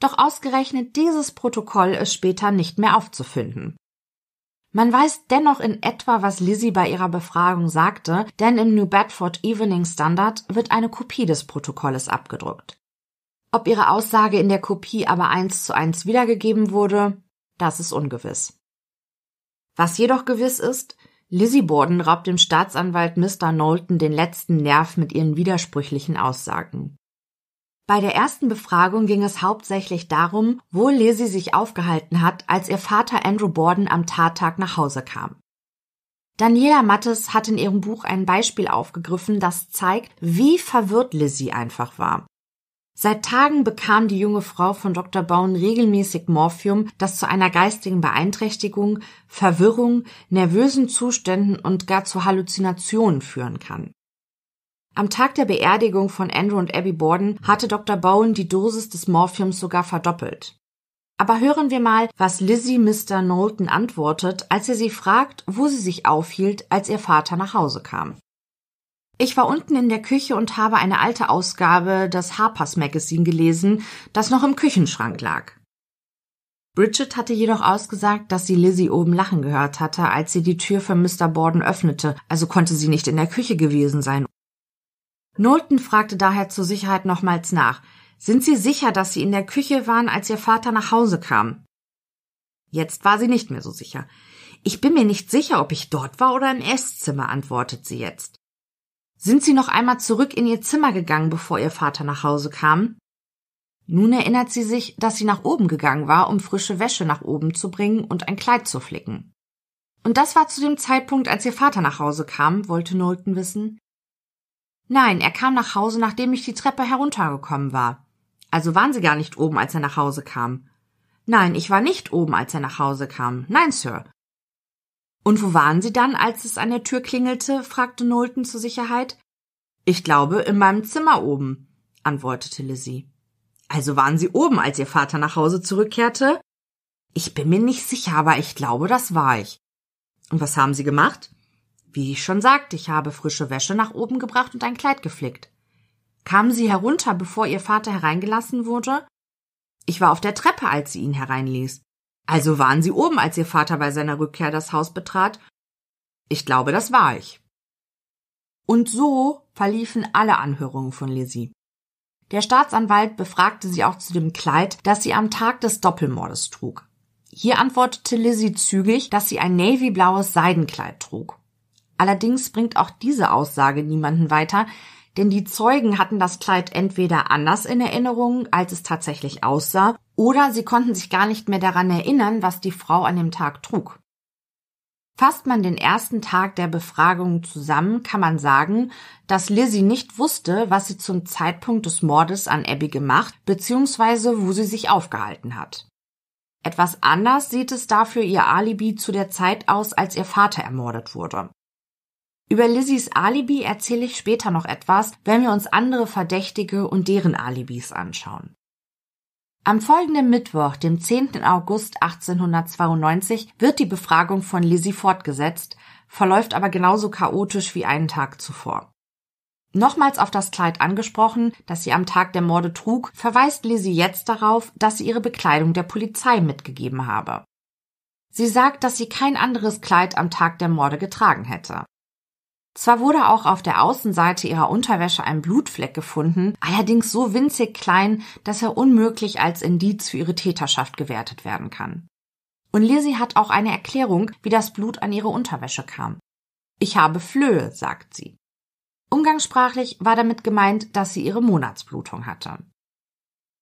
Doch ausgerechnet dieses Protokoll ist später nicht mehr aufzufinden. Man weiß dennoch in etwa, was Lizzie bei ihrer Befragung sagte, denn im New Bedford Evening Standard wird eine Kopie des Protokolles abgedruckt. Ob ihre Aussage in der Kopie aber eins zu eins wiedergegeben wurde, das ist ungewiss. Was jedoch gewiss ist, Lizzie Borden raubt dem Staatsanwalt Mr. Knowlton den letzten Nerv mit ihren widersprüchlichen Aussagen. Bei der ersten Befragung ging es hauptsächlich darum, wo Lizzie sich aufgehalten hat, als ihr Vater Andrew Borden am Tattag nach Hause kam. Daniela Mattes hat in ihrem Buch ein Beispiel aufgegriffen, das zeigt, wie verwirrt Lizzie einfach war. Seit Tagen bekam die junge Frau von Dr. Baun regelmäßig Morphium, das zu einer geistigen Beeinträchtigung, Verwirrung, nervösen Zuständen und gar zu Halluzinationen führen kann. Am Tag der Beerdigung von Andrew und Abby Borden hatte Dr. Bowen die Dosis des Morphiums sogar verdoppelt. Aber hören wir mal, was Lizzie Mr. Knowlton antwortet, als er sie fragt, wo sie sich aufhielt, als ihr Vater nach Hause kam. Ich war unten in der Küche und habe eine alte Ausgabe des Harper's Magazine gelesen, das noch im Küchenschrank lag. Bridget hatte jedoch ausgesagt, dass sie Lizzie oben lachen gehört hatte, als sie die Tür für Mr. Borden öffnete, also konnte sie nicht in der Küche gewesen sein Knowlton fragte daher zur Sicherheit nochmals nach. Sind Sie sicher, dass Sie in der Küche waren, als Ihr Vater nach Hause kam? Jetzt war sie nicht mehr so sicher. Ich bin mir nicht sicher, ob ich dort war oder im Esszimmer, antwortet sie jetzt. Sind Sie noch einmal zurück in Ihr Zimmer gegangen, bevor Ihr Vater nach Hause kam? Nun erinnert sie sich, dass sie nach oben gegangen war, um frische Wäsche nach oben zu bringen und ein Kleid zu flicken. Und das war zu dem Zeitpunkt, als Ihr Vater nach Hause kam, wollte Knowlton wissen. Nein, er kam nach Hause, nachdem ich die Treppe heruntergekommen war. Also waren Sie gar nicht oben, als er nach Hause kam. Nein, ich war nicht oben, als er nach Hause kam. Nein, Sir. Und wo waren Sie dann, als es an der Tür klingelte? fragte Knowlton zur Sicherheit. Ich glaube, in meinem Zimmer oben, antwortete Lizzie. Also waren Sie oben, als Ihr Vater nach Hause zurückkehrte? Ich bin mir nicht sicher, aber ich glaube, das war ich. Und was haben Sie gemacht? Wie ich schon sagte, ich habe frische Wäsche nach oben gebracht und ein Kleid geflickt. Kamen Sie herunter, bevor Ihr Vater hereingelassen wurde? Ich war auf der Treppe, als sie ihn hereinließ. Also waren Sie oben, als Ihr Vater bei seiner Rückkehr das Haus betrat? Ich glaube, das war ich. Und so verliefen alle Anhörungen von Lizzie. Der Staatsanwalt befragte sie auch zu dem Kleid, das sie am Tag des Doppelmordes trug. Hier antwortete Lizzie zügig, dass sie ein navyblaues Seidenkleid trug. Allerdings bringt auch diese Aussage niemanden weiter, denn die Zeugen hatten das Kleid entweder anders in Erinnerung, als es tatsächlich aussah, oder sie konnten sich gar nicht mehr daran erinnern, was die Frau an dem Tag trug. Fasst man den ersten Tag der Befragung zusammen, kann man sagen, dass Lizzie nicht wusste, was sie zum Zeitpunkt des Mordes an Abby gemacht bzw. wo sie sich aufgehalten hat. Etwas anders sieht es dafür ihr Alibi zu der Zeit aus, als ihr Vater ermordet wurde. Über Lizzies Alibi erzähle ich später noch etwas, wenn wir uns andere Verdächtige und deren Alibis anschauen. Am folgenden Mittwoch, dem 10. August 1892, wird die Befragung von Lizzie fortgesetzt, verläuft aber genauso chaotisch wie einen Tag zuvor. Nochmals auf das Kleid angesprochen, das sie am Tag der Morde trug, verweist Lizzie jetzt darauf, dass sie ihre Bekleidung der Polizei mitgegeben habe. Sie sagt, dass sie kein anderes Kleid am Tag der Morde getragen hätte. Zwar wurde auch auf der Außenseite ihrer Unterwäsche ein Blutfleck gefunden, allerdings so winzig klein, dass er unmöglich als Indiz für ihre Täterschaft gewertet werden kann. Und Lizzie hat auch eine Erklärung, wie das Blut an ihre Unterwäsche kam. Ich habe Flöhe, sagt sie. Umgangssprachlich war damit gemeint, dass sie ihre Monatsblutung hatte.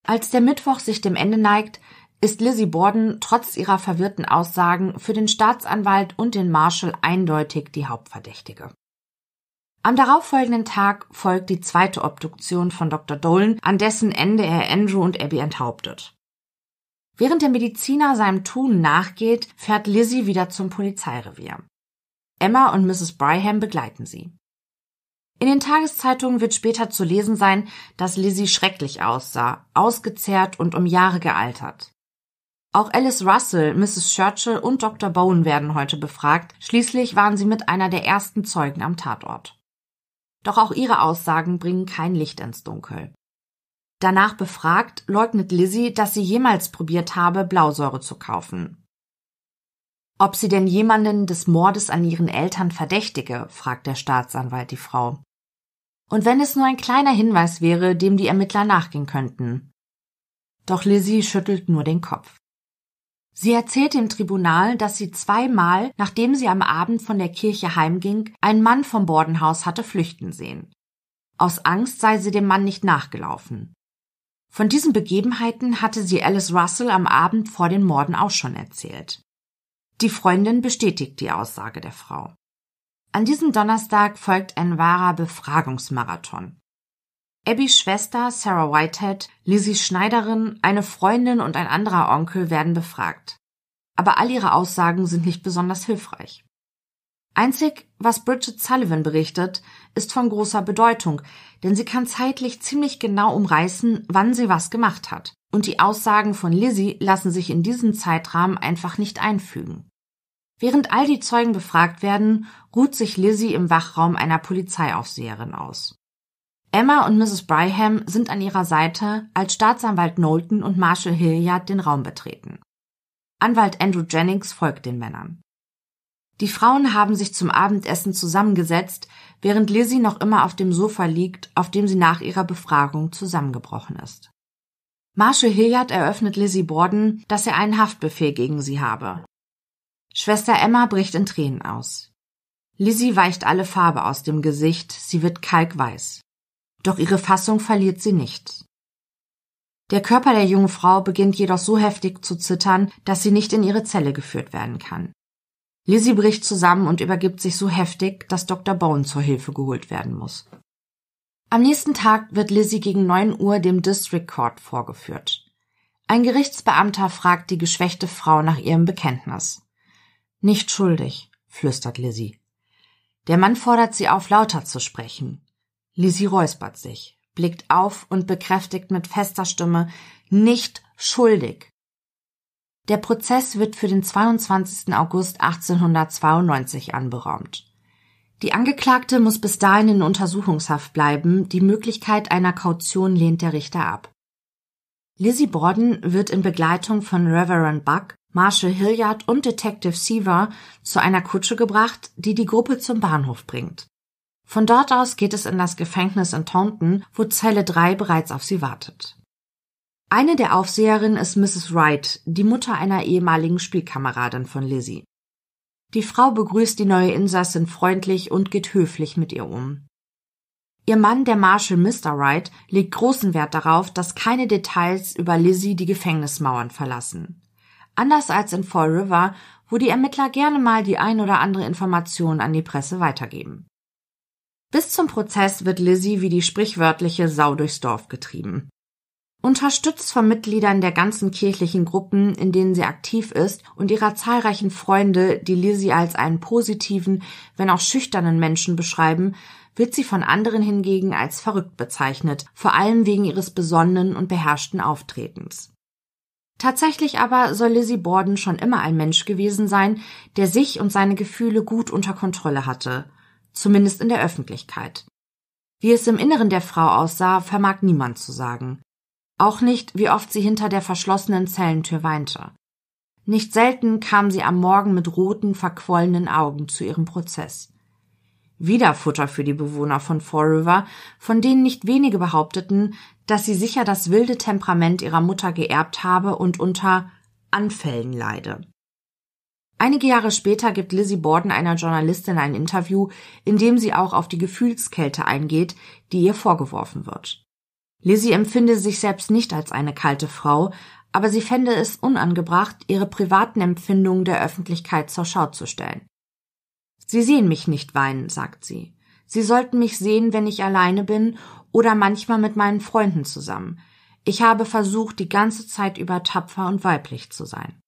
Als der Mittwoch sich dem Ende neigt, ist Lizzie Borden trotz ihrer verwirrten Aussagen für den Staatsanwalt und den Marshal eindeutig die Hauptverdächtige. Am darauffolgenden Tag folgt die zweite Obduktion von Dr. Dolan, an dessen Ende er Andrew und Abby enthauptet. Während der Mediziner seinem Tun nachgeht, fährt Lizzie wieder zum Polizeirevier. Emma und Mrs. Bryham begleiten sie. In den Tageszeitungen wird später zu lesen sein, dass Lizzie schrecklich aussah, ausgezehrt und um Jahre gealtert. Auch Alice Russell, Mrs. Churchill und Dr. Bowen werden heute befragt, schließlich waren sie mit einer der ersten Zeugen am Tatort. Doch auch ihre Aussagen bringen kein Licht ins Dunkel. Danach befragt, leugnet Lizzie, dass sie jemals probiert habe, Blausäure zu kaufen. Ob sie denn jemanden des Mordes an ihren Eltern verdächtige, fragt der Staatsanwalt die Frau. Und wenn es nur ein kleiner Hinweis wäre, dem die Ermittler nachgehen könnten. Doch Lizzie schüttelt nur den Kopf. Sie erzählt dem Tribunal, dass sie zweimal, nachdem sie am Abend von der Kirche heimging, einen Mann vom Bordenhaus hatte flüchten sehen. Aus Angst sei sie dem Mann nicht nachgelaufen. Von diesen Begebenheiten hatte sie Alice Russell am Abend vor den Morden auch schon erzählt. Die Freundin bestätigt die Aussage der Frau. An diesem Donnerstag folgt ein wahrer Befragungsmarathon. Abbys Schwester Sarah Whitehead, Lizzies Schneiderin, eine Freundin und ein anderer Onkel werden befragt. Aber all ihre Aussagen sind nicht besonders hilfreich. Einzig, was Bridget Sullivan berichtet, ist von großer Bedeutung, denn sie kann zeitlich ziemlich genau umreißen, wann sie was gemacht hat. Und die Aussagen von Lizzie lassen sich in diesen Zeitrahmen einfach nicht einfügen. Während all die Zeugen befragt werden, ruht sich Lizzie im Wachraum einer Polizeiaufseherin aus. Emma und Mrs. Bryham sind an ihrer Seite, als Staatsanwalt Knowlton und Marshal Hilliard den Raum betreten. Anwalt Andrew Jennings folgt den Männern. Die Frauen haben sich zum Abendessen zusammengesetzt, während Lizzie noch immer auf dem Sofa liegt, auf dem sie nach ihrer Befragung zusammengebrochen ist. Marshall Hilliard eröffnet Lizzie Borden, dass er einen Haftbefehl gegen sie habe. Schwester Emma bricht in Tränen aus. Lizzie weicht alle Farbe aus dem Gesicht, sie wird kalkweiß. Doch ihre Fassung verliert sie nicht. Der Körper der jungen Frau beginnt jedoch so heftig zu zittern, dass sie nicht in ihre Zelle geführt werden kann. Lizzie bricht zusammen und übergibt sich so heftig, dass Dr. Bone zur Hilfe geholt werden muss. Am nächsten Tag wird Lizzie gegen 9 Uhr dem District Court vorgeführt. Ein Gerichtsbeamter fragt die geschwächte Frau nach ihrem Bekenntnis. Nicht schuldig, flüstert Lizzie. Der Mann fordert sie auf, lauter zu sprechen. Lizzie räuspert sich, blickt auf und bekräftigt mit fester Stimme nicht schuldig. Der Prozess wird für den 22. August 1892 anberaumt. Die Angeklagte muss bis dahin in Untersuchungshaft bleiben, die Möglichkeit einer Kaution lehnt der Richter ab. Lizzie Borden wird in Begleitung von Reverend Buck, Marshall Hilliard und Detective Seaver zu einer Kutsche gebracht, die die Gruppe zum Bahnhof bringt. Von dort aus geht es in das Gefängnis in Taunton, wo Zelle 3 bereits auf sie wartet. Eine der Aufseherinnen ist Mrs. Wright, die Mutter einer ehemaligen Spielkameradin von Lizzie. Die Frau begrüßt die neue Insassin freundlich und geht höflich mit ihr um. Ihr Mann, der Marshal Mr. Wright, legt großen Wert darauf, dass keine Details über Lizzie die Gefängnismauern verlassen. Anders als in Fall River, wo die Ermittler gerne mal die ein oder andere Information an die Presse weitergeben. Bis zum Prozess wird Lizzie wie die sprichwörtliche Sau durchs Dorf getrieben. Unterstützt von Mitgliedern der ganzen kirchlichen Gruppen, in denen sie aktiv ist, und ihrer zahlreichen Freunde, die Lizzie als einen positiven, wenn auch schüchternen Menschen beschreiben, wird sie von anderen hingegen als verrückt bezeichnet, vor allem wegen ihres besonnenen und beherrschten Auftretens. Tatsächlich aber soll Lizzie Borden schon immer ein Mensch gewesen sein, der sich und seine Gefühle gut unter Kontrolle hatte, zumindest in der Öffentlichkeit. Wie es im Inneren der Frau aussah, vermag niemand zu sagen. Auch nicht, wie oft sie hinter der verschlossenen Zellentür weinte. Nicht selten kam sie am Morgen mit roten, verquollenen Augen zu ihrem Prozess. Wieder Futter für die Bewohner von Fall River, von denen nicht wenige behaupteten, dass sie sicher das wilde Temperament ihrer Mutter geerbt habe und unter Anfällen leide. Einige Jahre später gibt Lizzie Borden einer Journalistin ein Interview, in dem sie auch auf die Gefühlskälte eingeht, die ihr vorgeworfen wird. Lizzie empfinde sich selbst nicht als eine kalte Frau, aber sie fände es unangebracht, ihre privaten Empfindungen der Öffentlichkeit zur Schau zu stellen. Sie sehen mich nicht weinen, sagt sie. Sie sollten mich sehen, wenn ich alleine bin oder manchmal mit meinen Freunden zusammen. Ich habe versucht, die ganze Zeit über tapfer und weiblich zu sein.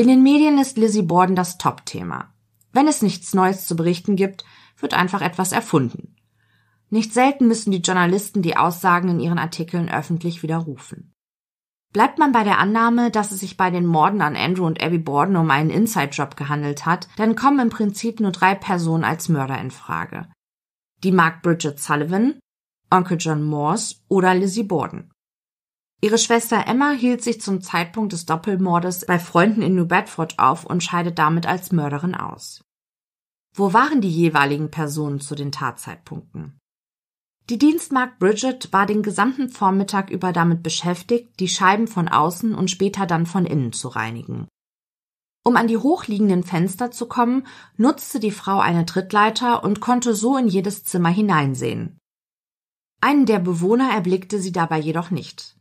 In den Medien ist Lizzie Borden das Top-Thema. Wenn es nichts Neues zu berichten gibt, wird einfach etwas erfunden. Nicht selten müssen die Journalisten die Aussagen in ihren Artikeln öffentlich widerrufen. Bleibt man bei der Annahme, dass es sich bei den Morden an Andrew und Abby Borden um einen Inside-Job gehandelt hat, dann kommen im Prinzip nur drei Personen als Mörder in Frage. Die Mark Bridget Sullivan, Onkel John Morse oder Lizzie Borden. Ihre Schwester Emma hielt sich zum Zeitpunkt des Doppelmordes bei Freunden in New Bedford auf und scheidet damit als Mörderin aus. Wo waren die jeweiligen Personen zu den Tatzeitpunkten? Die Dienstmagd Bridget war den gesamten Vormittag über damit beschäftigt, die Scheiben von außen und später dann von innen zu reinigen. Um an die hochliegenden Fenster zu kommen, nutzte die Frau eine Trittleiter und konnte so in jedes Zimmer hineinsehen. Einen der Bewohner erblickte sie dabei jedoch nicht.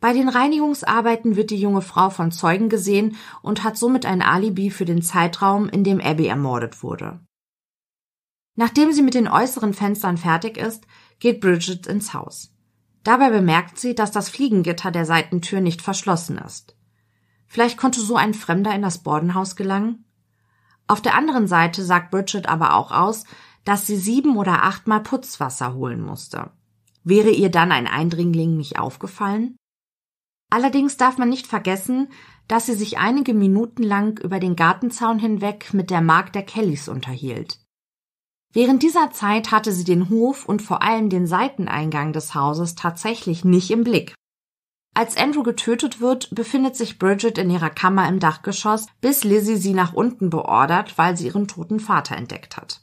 Bei den Reinigungsarbeiten wird die junge Frau von Zeugen gesehen und hat somit ein Alibi für den Zeitraum, in dem Abby ermordet wurde. Nachdem sie mit den äußeren Fenstern fertig ist, geht Bridget ins Haus. Dabei bemerkt sie, dass das Fliegengitter der Seitentür nicht verschlossen ist. Vielleicht konnte so ein Fremder in das Bordenhaus gelangen? Auf der anderen Seite sagt Bridget aber auch aus, dass sie sieben oder achtmal Putzwasser holen musste. Wäre ihr dann ein Eindringling nicht aufgefallen? Allerdings darf man nicht vergessen, dass sie sich einige Minuten lang über den Gartenzaun hinweg mit der Magd der Kellys unterhielt. Während dieser Zeit hatte sie den Hof und vor allem den Seiteneingang des Hauses tatsächlich nicht im Blick. Als Andrew getötet wird, befindet sich Bridget in ihrer Kammer im Dachgeschoss, bis Lizzie sie nach unten beordert, weil sie ihren toten Vater entdeckt hat.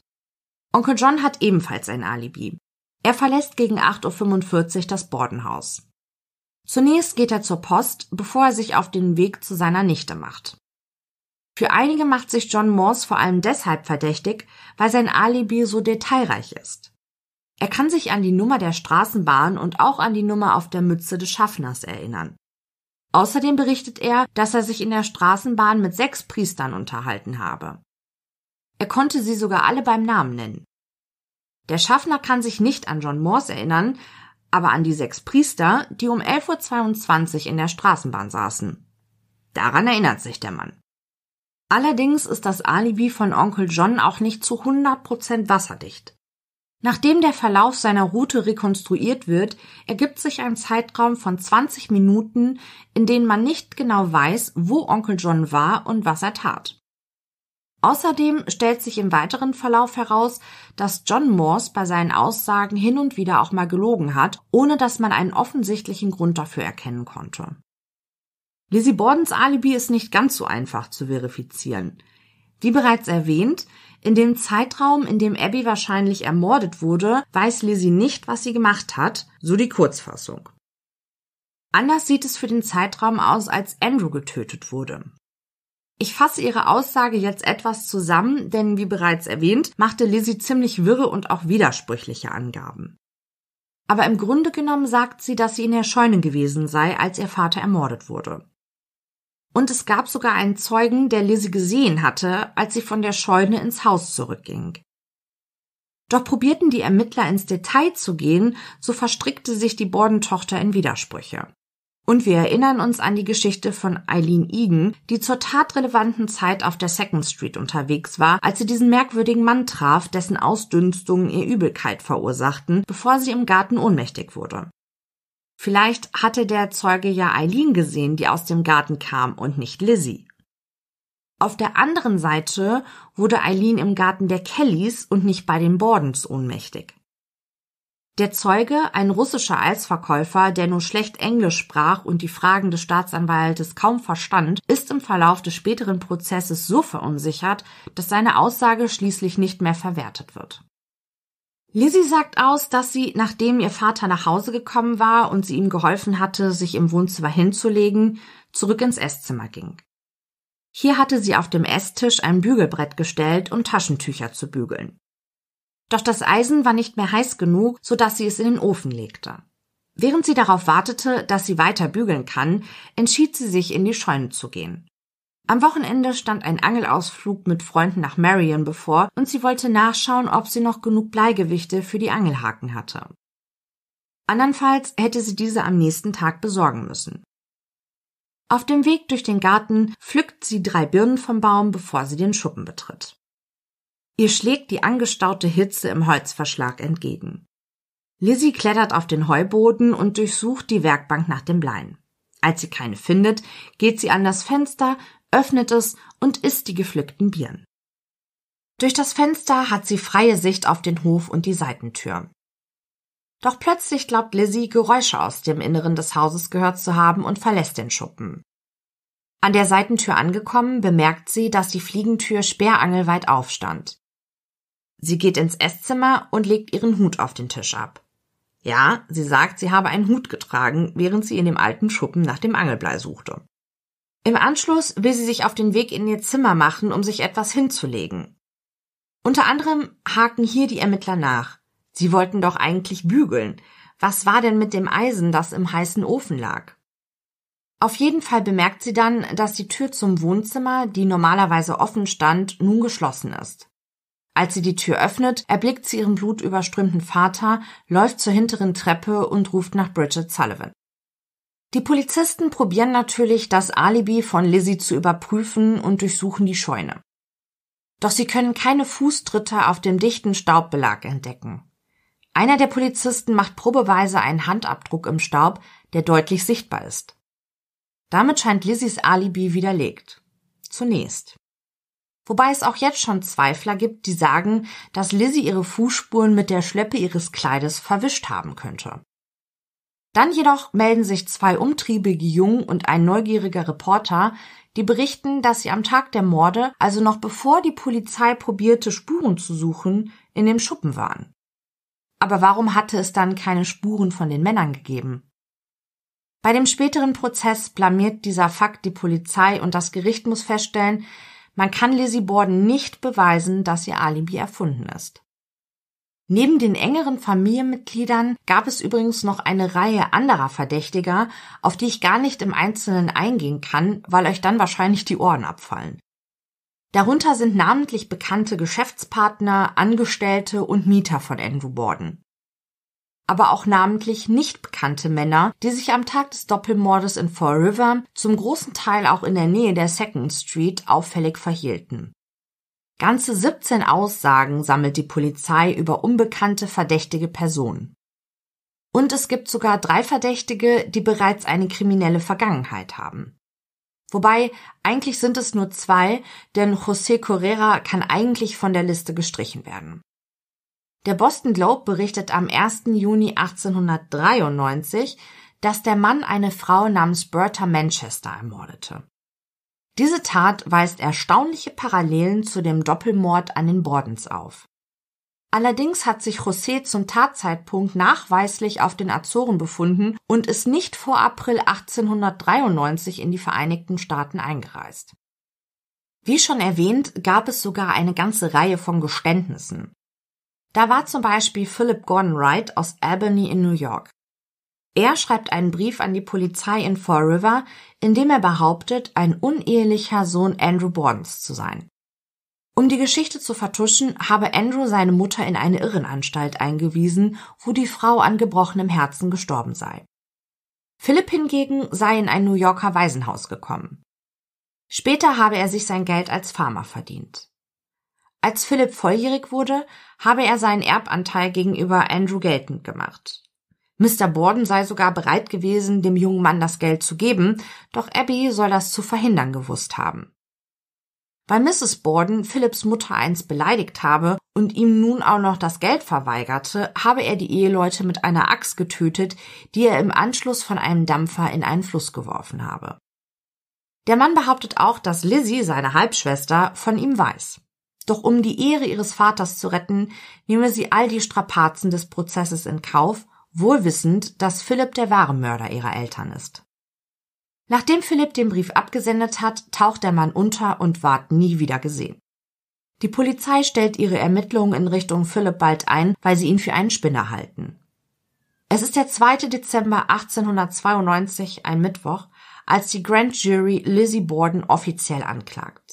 Onkel John hat ebenfalls ein Alibi. Er verlässt gegen 8.45 Uhr das Bordenhaus. Zunächst geht er zur Post, bevor er sich auf den Weg zu seiner Nichte macht. Für einige macht sich John Morse vor allem deshalb verdächtig, weil sein Alibi so detailreich ist. Er kann sich an die Nummer der Straßenbahn und auch an die Nummer auf der Mütze des Schaffners erinnern. Außerdem berichtet er, dass er sich in der Straßenbahn mit sechs Priestern unterhalten habe. Er konnte sie sogar alle beim Namen nennen. Der Schaffner kann sich nicht an John Morse erinnern, aber an die sechs Priester, die um 11.22 Uhr in der Straßenbahn saßen. Daran erinnert sich der Mann. Allerdings ist das Alibi von Onkel John auch nicht zu 100% wasserdicht. Nachdem der Verlauf seiner Route rekonstruiert wird, ergibt sich ein Zeitraum von 20 Minuten, in denen man nicht genau weiß, wo Onkel John war und was er tat. Außerdem stellt sich im weiteren Verlauf heraus, dass John Morse bei seinen Aussagen hin und wieder auch mal gelogen hat, ohne dass man einen offensichtlichen Grund dafür erkennen konnte. Lizzie Bordens Alibi ist nicht ganz so einfach zu verifizieren. Wie bereits erwähnt, in dem Zeitraum, in dem Abby wahrscheinlich ermordet wurde, weiß Lizzie nicht, was sie gemacht hat, so die Kurzfassung. Anders sieht es für den Zeitraum aus, als Andrew getötet wurde. Ich fasse ihre Aussage jetzt etwas zusammen, denn wie bereits erwähnt, machte Lizzie ziemlich wirre und auch widersprüchliche Angaben. Aber im Grunde genommen sagt sie, dass sie in der Scheune gewesen sei, als ihr Vater ermordet wurde. Und es gab sogar einen Zeugen, der Lizzie gesehen hatte, als sie von der Scheune ins Haus zurückging. Doch probierten die Ermittler ins Detail zu gehen, so verstrickte sich die Bordentochter in Widersprüche. Und wir erinnern uns an die Geschichte von Eileen Egan, die zur tatrelevanten Zeit auf der Second Street unterwegs war, als sie diesen merkwürdigen Mann traf, dessen Ausdünstungen ihr Übelkeit verursachten, bevor sie im Garten ohnmächtig wurde. Vielleicht hatte der Zeuge ja Eileen gesehen, die aus dem Garten kam und nicht Lizzie. Auf der anderen Seite wurde Eileen im Garten der Kellys und nicht bei den Bordens ohnmächtig. Der Zeuge, ein russischer Eisverkäufer, der nur schlecht Englisch sprach und die Fragen des Staatsanwaltes kaum verstand, ist im Verlauf des späteren Prozesses so verunsichert, dass seine Aussage schließlich nicht mehr verwertet wird. Lizzie sagt aus, dass sie, nachdem ihr Vater nach Hause gekommen war und sie ihm geholfen hatte, sich im Wohnzimmer hinzulegen, zurück ins Esszimmer ging. Hier hatte sie auf dem Esstisch ein Bügelbrett gestellt, um Taschentücher zu bügeln. Doch das Eisen war nicht mehr heiß genug, so dass sie es in den Ofen legte. Während sie darauf wartete, dass sie weiter bügeln kann, entschied sie sich, in die Scheune zu gehen. Am Wochenende stand ein Angelausflug mit Freunden nach Marion bevor und sie wollte nachschauen, ob sie noch genug Bleigewichte für die Angelhaken hatte. Andernfalls hätte sie diese am nächsten Tag besorgen müssen. Auf dem Weg durch den Garten pflückt sie drei Birnen vom Baum, bevor sie den Schuppen betritt. Ihr schlägt die angestaute Hitze im Holzverschlag entgegen. Lizzie klettert auf den Heuboden und durchsucht die Werkbank nach dem Bleien. Als sie keine findet, geht sie an das Fenster, öffnet es und isst die gepflückten Birnen. Durch das Fenster hat sie freie Sicht auf den Hof und die Seitentür. Doch plötzlich glaubt Lizzie, Geräusche aus dem Inneren des Hauses gehört zu haben und verlässt den Schuppen. An der Seitentür angekommen, bemerkt sie, dass die Fliegentür sperrangelweit aufstand. Sie geht ins Esszimmer und legt ihren Hut auf den Tisch ab. Ja, sie sagt, sie habe einen Hut getragen, während sie in dem alten Schuppen nach dem Angelblei suchte. Im Anschluss will sie sich auf den Weg in ihr Zimmer machen, um sich etwas hinzulegen. Unter anderem haken hier die Ermittler nach. Sie wollten doch eigentlich bügeln. Was war denn mit dem Eisen, das im heißen Ofen lag? Auf jeden Fall bemerkt sie dann, dass die Tür zum Wohnzimmer, die normalerweise offen stand, nun geschlossen ist. Als sie die Tür öffnet, erblickt sie ihren blutüberströmten Vater, läuft zur hinteren Treppe und ruft nach Bridget Sullivan. Die Polizisten probieren natürlich, das Alibi von Lizzie zu überprüfen und durchsuchen die Scheune. Doch sie können keine Fußtritte auf dem dichten Staubbelag entdecken. Einer der Polizisten macht probeweise einen Handabdruck im Staub, der deutlich sichtbar ist. Damit scheint Lizzies Alibi widerlegt. Zunächst wobei es auch jetzt schon Zweifler gibt, die sagen, dass Lizzie ihre Fußspuren mit der Schleppe ihres Kleides verwischt haben könnte. Dann jedoch melden sich zwei umtriebige Jungen und ein neugieriger Reporter, die berichten, dass sie am Tag der Morde, also noch bevor die Polizei probierte, Spuren zu suchen, in dem Schuppen waren. Aber warum hatte es dann keine Spuren von den Männern gegeben? Bei dem späteren Prozess blamiert dieser Fakt die Polizei und das Gericht muss feststellen, man kann Lizzie Borden nicht beweisen, dass ihr Alibi erfunden ist. Neben den engeren Familienmitgliedern gab es übrigens noch eine Reihe anderer Verdächtiger, auf die ich gar nicht im Einzelnen eingehen kann, weil euch dann wahrscheinlich die Ohren abfallen. Darunter sind namentlich bekannte Geschäftspartner, Angestellte und Mieter von Andrew Borden aber auch namentlich nicht bekannte Männer, die sich am Tag des Doppelmordes in Fall River zum großen Teil auch in der Nähe der Second Street auffällig verhielten. Ganze 17 Aussagen sammelt die Polizei über unbekannte verdächtige Personen. Und es gibt sogar drei Verdächtige, die bereits eine kriminelle Vergangenheit haben. Wobei, eigentlich sind es nur zwei, denn José Correra kann eigentlich von der Liste gestrichen werden. Der Boston Globe berichtet am 1. Juni 1893, dass der Mann eine Frau namens Bertha Manchester ermordete. Diese Tat weist erstaunliche Parallelen zu dem Doppelmord an den Bordens auf. Allerdings hat sich José zum Tatzeitpunkt nachweislich auf den Azoren befunden und ist nicht vor April 1893 in die Vereinigten Staaten eingereist. Wie schon erwähnt, gab es sogar eine ganze Reihe von Geständnissen. Da war zum Beispiel Philip Gordon Wright aus Albany in New York. Er schreibt einen Brief an die Polizei in Fall River, in dem er behauptet, ein unehelicher Sohn Andrew Bordens zu sein. Um die Geschichte zu vertuschen, habe Andrew seine Mutter in eine Irrenanstalt eingewiesen, wo die Frau an gebrochenem Herzen gestorben sei. Philipp hingegen sei in ein New Yorker Waisenhaus gekommen. Später habe er sich sein Geld als Farmer verdient. Als Philipp volljährig wurde, habe er seinen Erbanteil gegenüber Andrew geltend gemacht. Mr. Borden sei sogar bereit gewesen, dem jungen Mann das Geld zu geben, doch Abby soll das zu verhindern gewusst haben. Weil Mrs. Borden Philipps Mutter einst beleidigt habe und ihm nun auch noch das Geld verweigerte, habe er die Eheleute mit einer Axt getötet, die er im Anschluss von einem Dampfer in einen Fluss geworfen habe. Der Mann behauptet auch, dass Lizzie, seine Halbschwester, von ihm weiß. Doch um die Ehre ihres Vaters zu retten, nehme sie all die Strapazen des Prozesses in Kauf, wohlwissend, dass Philipp der wahre Mörder ihrer Eltern ist. Nachdem Philipp den Brief abgesendet hat, taucht der Mann unter und ward nie wieder gesehen. Die Polizei stellt ihre Ermittlungen in Richtung Philipp bald ein, weil sie ihn für einen Spinner halten. Es ist der 2. Dezember 1892, ein Mittwoch, als die Grand Jury Lizzie Borden offiziell anklagt.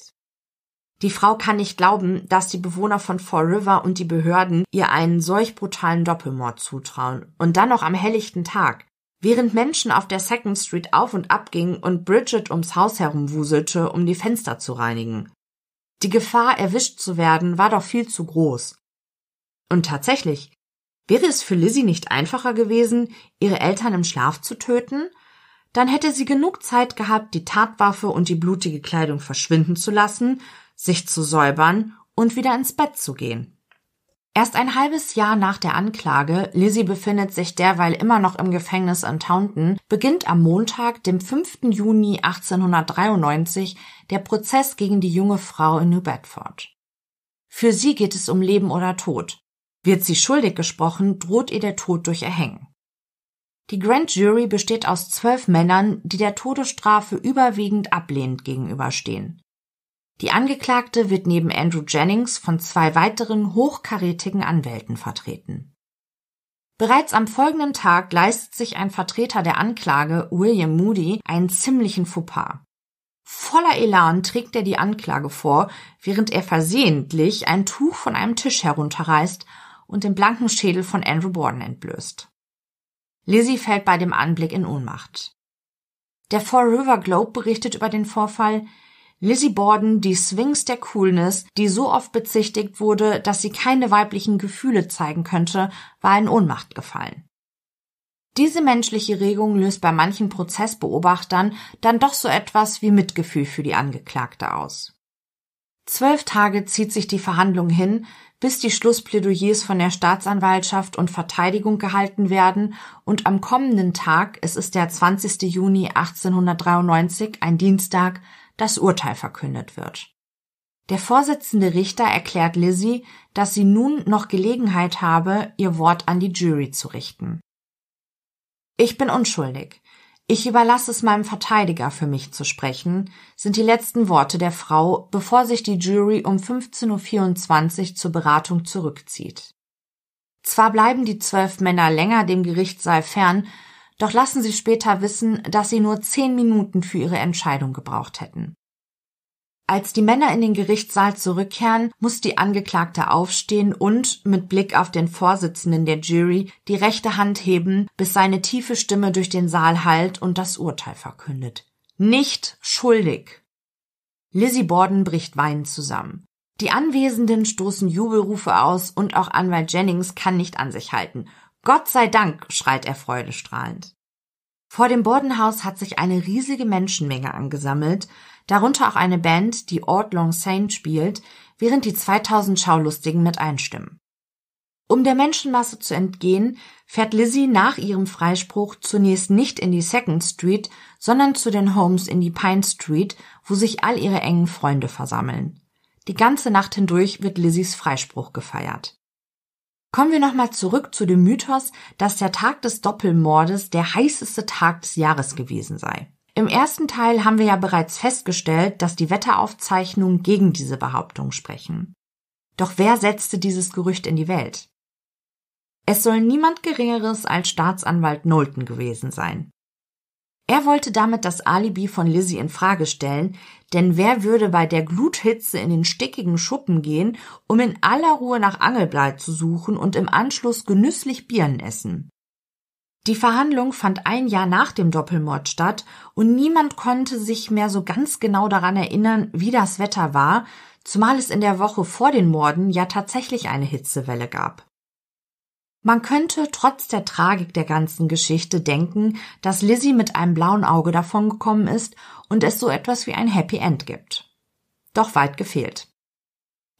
Die Frau kann nicht glauben, dass die Bewohner von Fall River und die Behörden ihr einen solch brutalen Doppelmord zutrauen. Und dann noch am helllichten Tag. Während Menschen auf der Second Street auf und ab gingen und Bridget ums Haus herumwuselte, um die Fenster zu reinigen. Die Gefahr, erwischt zu werden, war doch viel zu groß. Und tatsächlich, wäre es für Lizzie nicht einfacher gewesen, ihre Eltern im Schlaf zu töten? Dann hätte sie genug Zeit gehabt, die Tatwaffe und die blutige Kleidung verschwinden zu lassen sich zu säubern und wieder ins Bett zu gehen. Erst ein halbes Jahr nach der Anklage, Lizzie befindet sich derweil immer noch im Gefängnis in Taunton, beginnt am Montag, dem 5. Juni 1893, der Prozess gegen die junge Frau in New Bedford. Für sie geht es um Leben oder Tod. Wird sie schuldig gesprochen, droht ihr der Tod durch Erhängen. Die Grand Jury besteht aus zwölf Männern, die der Todesstrafe überwiegend ablehnend gegenüberstehen. Die Angeklagte wird neben Andrew Jennings von zwei weiteren hochkarätigen Anwälten vertreten. Bereits am folgenden Tag leistet sich ein Vertreter der Anklage, William Moody, einen ziemlichen Fauxpas. Voller Elan trägt er die Anklage vor, während er versehentlich ein Tuch von einem Tisch herunterreißt und den blanken Schädel von Andrew Borden entblößt. Lizzie fällt bei dem Anblick in Ohnmacht. Der Fall River Globe berichtet über den Vorfall, Lizzie Borden die Sphinx der Coolness, die so oft bezichtigt wurde, dass sie keine weiblichen Gefühle zeigen könnte, war in Ohnmacht gefallen. Diese menschliche Regung löst bei manchen Prozessbeobachtern dann doch so etwas wie Mitgefühl für die Angeklagte aus. Zwölf Tage zieht sich die Verhandlung hin, bis die Schlussplädoyers von der Staatsanwaltschaft und Verteidigung gehalten werden und am kommenden Tag, es ist der 20. Juni 1893, ein Dienstag, das Urteil verkündet wird. Der Vorsitzende Richter erklärt Lizzie, dass sie nun noch Gelegenheit habe, ihr Wort an die Jury zu richten. Ich bin unschuldig. Ich überlasse es meinem Verteidiger für mich zu sprechen, sind die letzten Worte der Frau, bevor sich die Jury um 15.24 Uhr zur Beratung zurückzieht. Zwar bleiben die zwölf Männer länger dem Gerichtssaal fern, doch lassen sie später wissen, dass sie nur zehn Minuten für ihre Entscheidung gebraucht hätten. Als die Männer in den Gerichtssaal zurückkehren, muss die Angeklagte aufstehen und, mit Blick auf den Vorsitzenden der Jury, die rechte Hand heben, bis seine tiefe Stimme durch den Saal hallt und das Urteil verkündet. Nicht schuldig! Lizzie Borden bricht weinend zusammen. Die Anwesenden stoßen Jubelrufe aus und auch Anwalt Jennings kann nicht an sich halten. Gott sei Dank, schreit er freudestrahlend. Vor dem Bordenhaus hat sich eine riesige Menschenmenge angesammelt, darunter auch eine Band, die Old Long Saint spielt, während die 2000 Schaulustigen mit einstimmen. Um der Menschenmasse zu entgehen, fährt Lizzie nach ihrem Freispruch zunächst nicht in die Second Street, sondern zu den Homes in die Pine Street, wo sich all ihre engen Freunde versammeln. Die ganze Nacht hindurch wird Lizzies Freispruch gefeiert. Kommen wir nochmal zurück zu dem Mythos, dass der Tag des Doppelmordes der heißeste Tag des Jahres gewesen sei. Im ersten Teil haben wir ja bereits festgestellt, dass die Wetteraufzeichnungen gegen diese Behauptung sprechen. Doch wer setzte dieses Gerücht in die Welt? Es soll niemand Geringeres als Staatsanwalt Knowlton gewesen sein. Er wollte damit das Alibi von Lizzie in Frage stellen, denn wer würde bei der Gluthitze in den stickigen Schuppen gehen, um in aller Ruhe nach Angelblei zu suchen und im Anschluss genüsslich Birnen essen? Die Verhandlung fand ein Jahr nach dem Doppelmord statt und niemand konnte sich mehr so ganz genau daran erinnern, wie das Wetter war, zumal es in der Woche vor den Morden ja tatsächlich eine Hitzewelle gab. Man könnte trotz der Tragik der ganzen Geschichte denken, dass Lizzie mit einem blauen Auge davongekommen ist und es so etwas wie ein Happy End gibt. Doch weit gefehlt.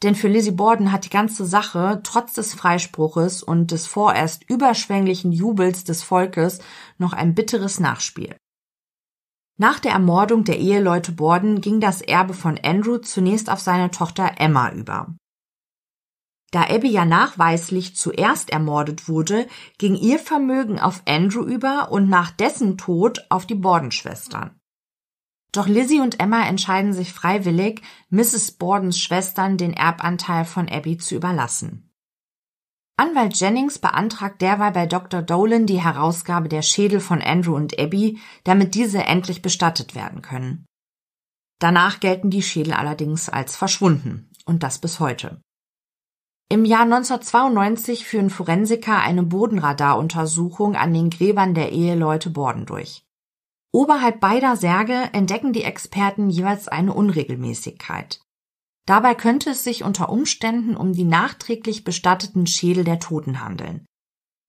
Denn für Lizzie Borden hat die ganze Sache trotz des Freispruches und des vorerst überschwänglichen Jubels des Volkes noch ein bitteres Nachspiel. Nach der Ermordung der Eheleute Borden ging das Erbe von Andrew zunächst auf seine Tochter Emma über. Da Abby ja nachweislich zuerst ermordet wurde, ging ihr Vermögen auf Andrew über und nach dessen Tod auf die Borden-Schwestern. Doch Lizzie und Emma entscheiden sich freiwillig, Mrs. Bordens Schwestern den Erbanteil von Abby zu überlassen. Anwalt Jennings beantragt derweil bei Dr. Dolan die Herausgabe der Schädel von Andrew und Abby, damit diese endlich bestattet werden können. Danach gelten die Schädel allerdings als verschwunden, und das bis heute. Im Jahr 1992 führen Forensiker eine Bodenradaruntersuchung an den Gräbern der Eheleute Borden durch. Oberhalb beider Särge entdecken die Experten jeweils eine Unregelmäßigkeit. Dabei könnte es sich unter Umständen um die nachträglich bestatteten Schädel der Toten handeln.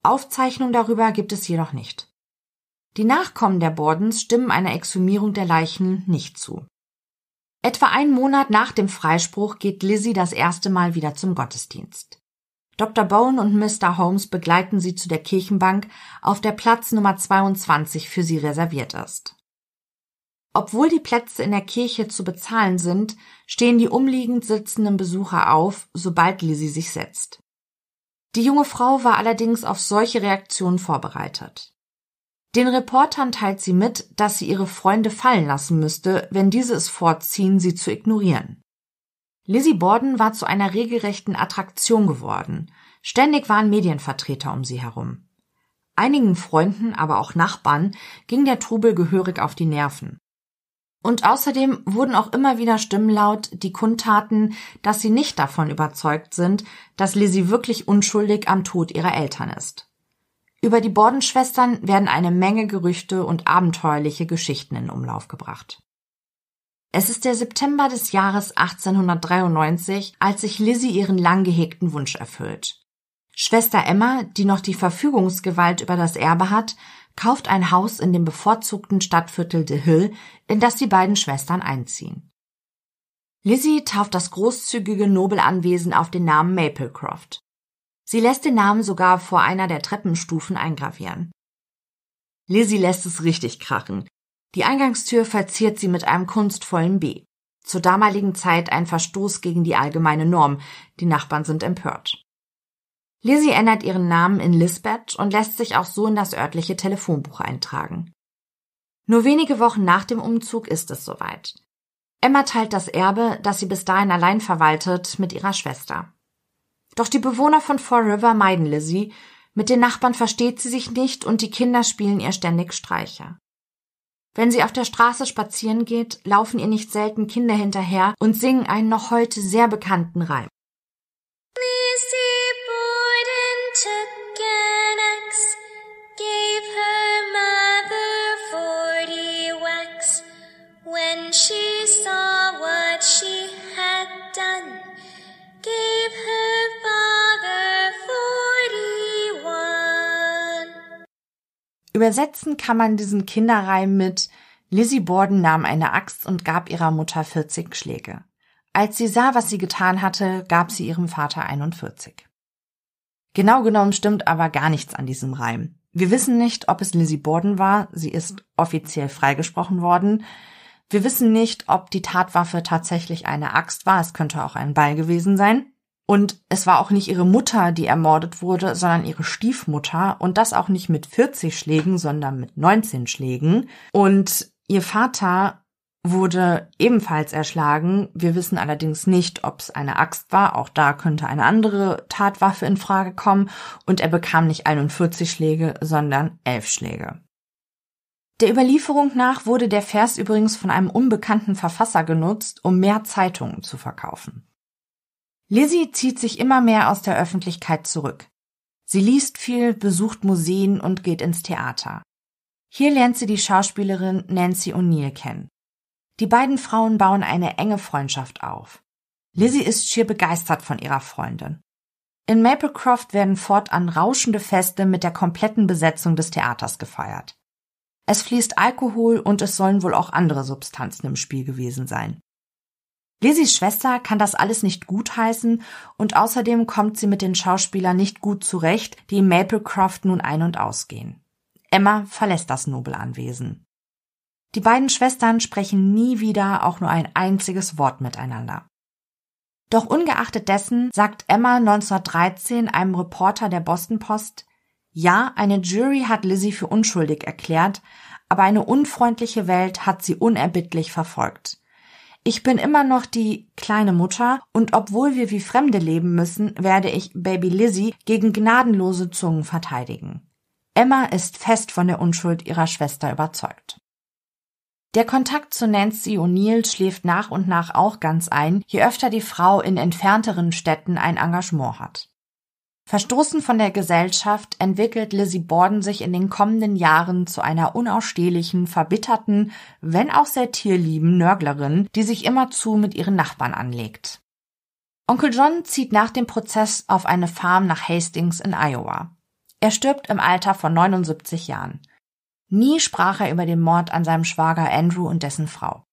Aufzeichnung darüber gibt es jedoch nicht. Die Nachkommen der Bordens stimmen einer Exhumierung der Leichen nicht zu. Etwa einen Monat nach dem Freispruch geht Lizzie das erste Mal wieder zum Gottesdienst. Dr. Bone und Mr. Holmes begleiten sie zu der Kirchenbank, auf der Platz Nummer 22 für sie reserviert ist. Obwohl die Plätze in der Kirche zu bezahlen sind, stehen die umliegend sitzenden Besucher auf, sobald Lizzie sich setzt. Die junge Frau war allerdings auf solche Reaktionen vorbereitet. Den Reportern teilt sie mit, dass sie ihre Freunde fallen lassen müsste, wenn diese es vorziehen, sie zu ignorieren. Lizzie Borden war zu einer regelrechten Attraktion geworden. Ständig waren Medienvertreter um sie herum. Einigen Freunden, aber auch Nachbarn ging der Trubel gehörig auf die Nerven. Und außerdem wurden auch immer wieder Stimmen laut, die kundtaten, dass sie nicht davon überzeugt sind, dass Lizzie wirklich unschuldig am Tod ihrer Eltern ist. Über die Bordenschwestern werden eine Menge Gerüchte und abenteuerliche Geschichten in Umlauf gebracht. Es ist der September des Jahres 1893, als sich Lizzie ihren lang gehegten Wunsch erfüllt. Schwester Emma, die noch die Verfügungsgewalt über das Erbe hat, kauft ein Haus in dem bevorzugten Stadtviertel De Hill, in das die beiden Schwestern einziehen. Lizzie tauft das großzügige Nobelanwesen auf den Namen Maplecroft. Sie lässt den Namen sogar vor einer der Treppenstufen eingravieren. Lizzie lässt es richtig krachen. Die Eingangstür verziert sie mit einem kunstvollen B. Zur damaligen Zeit ein Verstoß gegen die allgemeine Norm. Die Nachbarn sind empört. Lizzie ändert ihren Namen in Lisbeth und lässt sich auch so in das örtliche Telefonbuch eintragen. Nur wenige Wochen nach dem Umzug ist es soweit. Emma teilt das Erbe, das sie bis dahin allein verwaltet, mit ihrer Schwester. Doch die Bewohner von Four River meiden Lizzie, mit den Nachbarn versteht sie sich nicht und die Kinder spielen ihr ständig Streiche. Wenn sie auf der Straße spazieren geht, laufen ihr nicht selten Kinder hinterher und singen einen noch heute sehr bekannten Reim. Übersetzen kann man diesen Kinderreim mit Lizzie Borden nahm eine Axt und gab ihrer Mutter 40 Schläge. Als sie sah, was sie getan hatte, gab sie ihrem Vater 41. Genau genommen stimmt aber gar nichts an diesem Reim. Wir wissen nicht, ob es Lizzie Borden war, sie ist offiziell freigesprochen worden. Wir wissen nicht, ob die Tatwaffe tatsächlich eine Axt war, es könnte auch ein Ball gewesen sein. Und es war auch nicht ihre Mutter, die ermordet wurde, sondern ihre Stiefmutter. Und das auch nicht mit 40 Schlägen, sondern mit 19 Schlägen. Und ihr Vater wurde ebenfalls erschlagen. Wir wissen allerdings nicht, ob es eine Axt war. Auch da könnte eine andere Tatwaffe in Frage kommen. Und er bekam nicht 41 Schläge, sondern 11 Schläge. Der Überlieferung nach wurde der Vers übrigens von einem unbekannten Verfasser genutzt, um mehr Zeitungen zu verkaufen. Lizzie zieht sich immer mehr aus der Öffentlichkeit zurück. Sie liest viel, besucht Museen und geht ins Theater. Hier lernt sie die Schauspielerin Nancy O'Neill kennen. Die beiden Frauen bauen eine enge Freundschaft auf. Lizzie ist schier begeistert von ihrer Freundin. In Maplecroft werden fortan rauschende Feste mit der kompletten Besetzung des Theaters gefeiert. Es fließt Alkohol und es sollen wohl auch andere Substanzen im Spiel gewesen sein. Lizzies Schwester kann das alles nicht gutheißen und außerdem kommt sie mit den Schauspielern nicht gut zurecht, die im Maplecroft nun ein- und ausgehen. Emma verlässt das Nobelanwesen. Die beiden Schwestern sprechen nie wieder auch nur ein einziges Wort miteinander. Doch ungeachtet dessen sagt Emma 1913 einem Reporter der Boston Post, ja, eine Jury hat Lizzie für unschuldig erklärt, aber eine unfreundliche Welt hat sie unerbittlich verfolgt. Ich bin immer noch die kleine Mutter und obwohl wir wie Fremde leben müssen, werde ich Baby Lizzie gegen gnadenlose Zungen verteidigen. Emma ist fest von der Unschuld ihrer Schwester überzeugt. Der Kontakt zu Nancy O'Neill schläft nach und nach auch ganz ein, je öfter die Frau in entfernteren Städten ein Engagement hat. Verstoßen von der Gesellschaft entwickelt Lizzie Borden sich in den kommenden Jahren zu einer unausstehlichen, verbitterten, wenn auch sehr tierlieben Nörglerin, die sich immerzu mit ihren Nachbarn anlegt. Onkel John zieht nach dem Prozess auf eine Farm nach Hastings in Iowa. Er stirbt im Alter von 79 Jahren. Nie sprach er über den Mord an seinem Schwager Andrew und dessen Frau.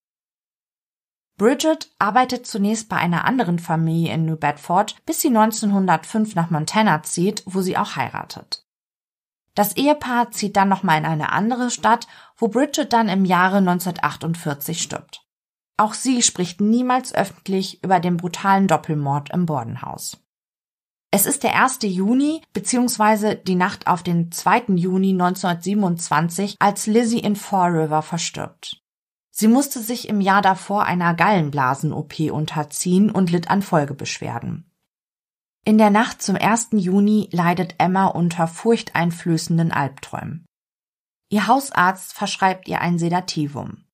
Bridget arbeitet zunächst bei einer anderen Familie in New Bedford, bis sie 1905 nach Montana zieht, wo sie auch heiratet. Das Ehepaar zieht dann nochmal in eine andere Stadt, wo Bridget dann im Jahre 1948 stirbt. Auch sie spricht niemals öffentlich über den brutalen Doppelmord im Bordenhaus. Es ist der 1. Juni bzw. die Nacht auf den 2. Juni 1927, als Lizzie in Fall River verstirbt. Sie musste sich im Jahr davor einer Gallenblasen-OP unterziehen und litt an Folgebeschwerden. In der Nacht zum 1. Juni leidet Emma unter furchteinflößenden Albträumen. Ihr Hausarzt verschreibt ihr ein Sedativum.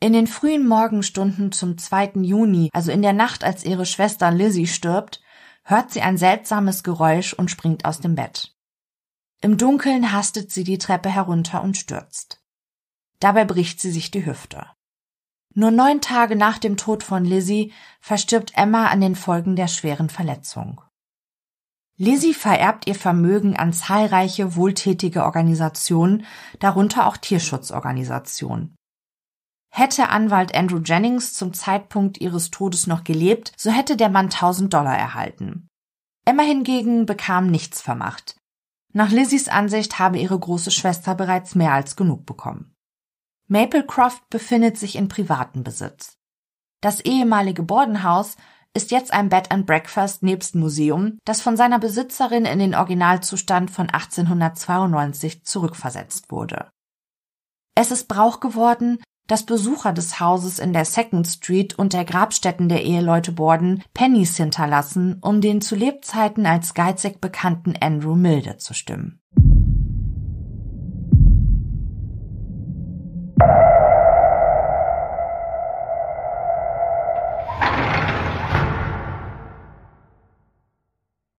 In den frühen Morgenstunden zum 2. Juni, also in der Nacht, als ihre Schwester Lizzie stirbt, hört sie ein seltsames Geräusch und springt aus dem Bett. Im Dunkeln hastet sie die Treppe herunter und stürzt. Dabei bricht sie sich die Hüfte. Nur neun Tage nach dem Tod von Lizzie verstirbt Emma an den Folgen der schweren Verletzung. Lizzie vererbt ihr Vermögen an zahlreiche wohltätige Organisationen, darunter auch Tierschutzorganisationen. Hätte Anwalt Andrew Jennings zum Zeitpunkt ihres Todes noch gelebt, so hätte der Mann 1000 Dollar erhalten. Emma hingegen bekam nichts vermacht. Nach Lizzies Ansicht habe ihre große Schwester bereits mehr als genug bekommen. Maplecroft befindet sich in privatem Besitz. Das ehemalige Bordenhaus ist jetzt ein Bed and Breakfast nebst Museum, das von seiner Besitzerin in den Originalzustand von 1892 zurückversetzt wurde. Es ist Brauch geworden, dass Besucher des Hauses in der Second Street und der Grabstätten der Eheleute Borden Pennies hinterlassen, um den zu Lebzeiten als geizig bekannten Andrew Milde zu stimmen.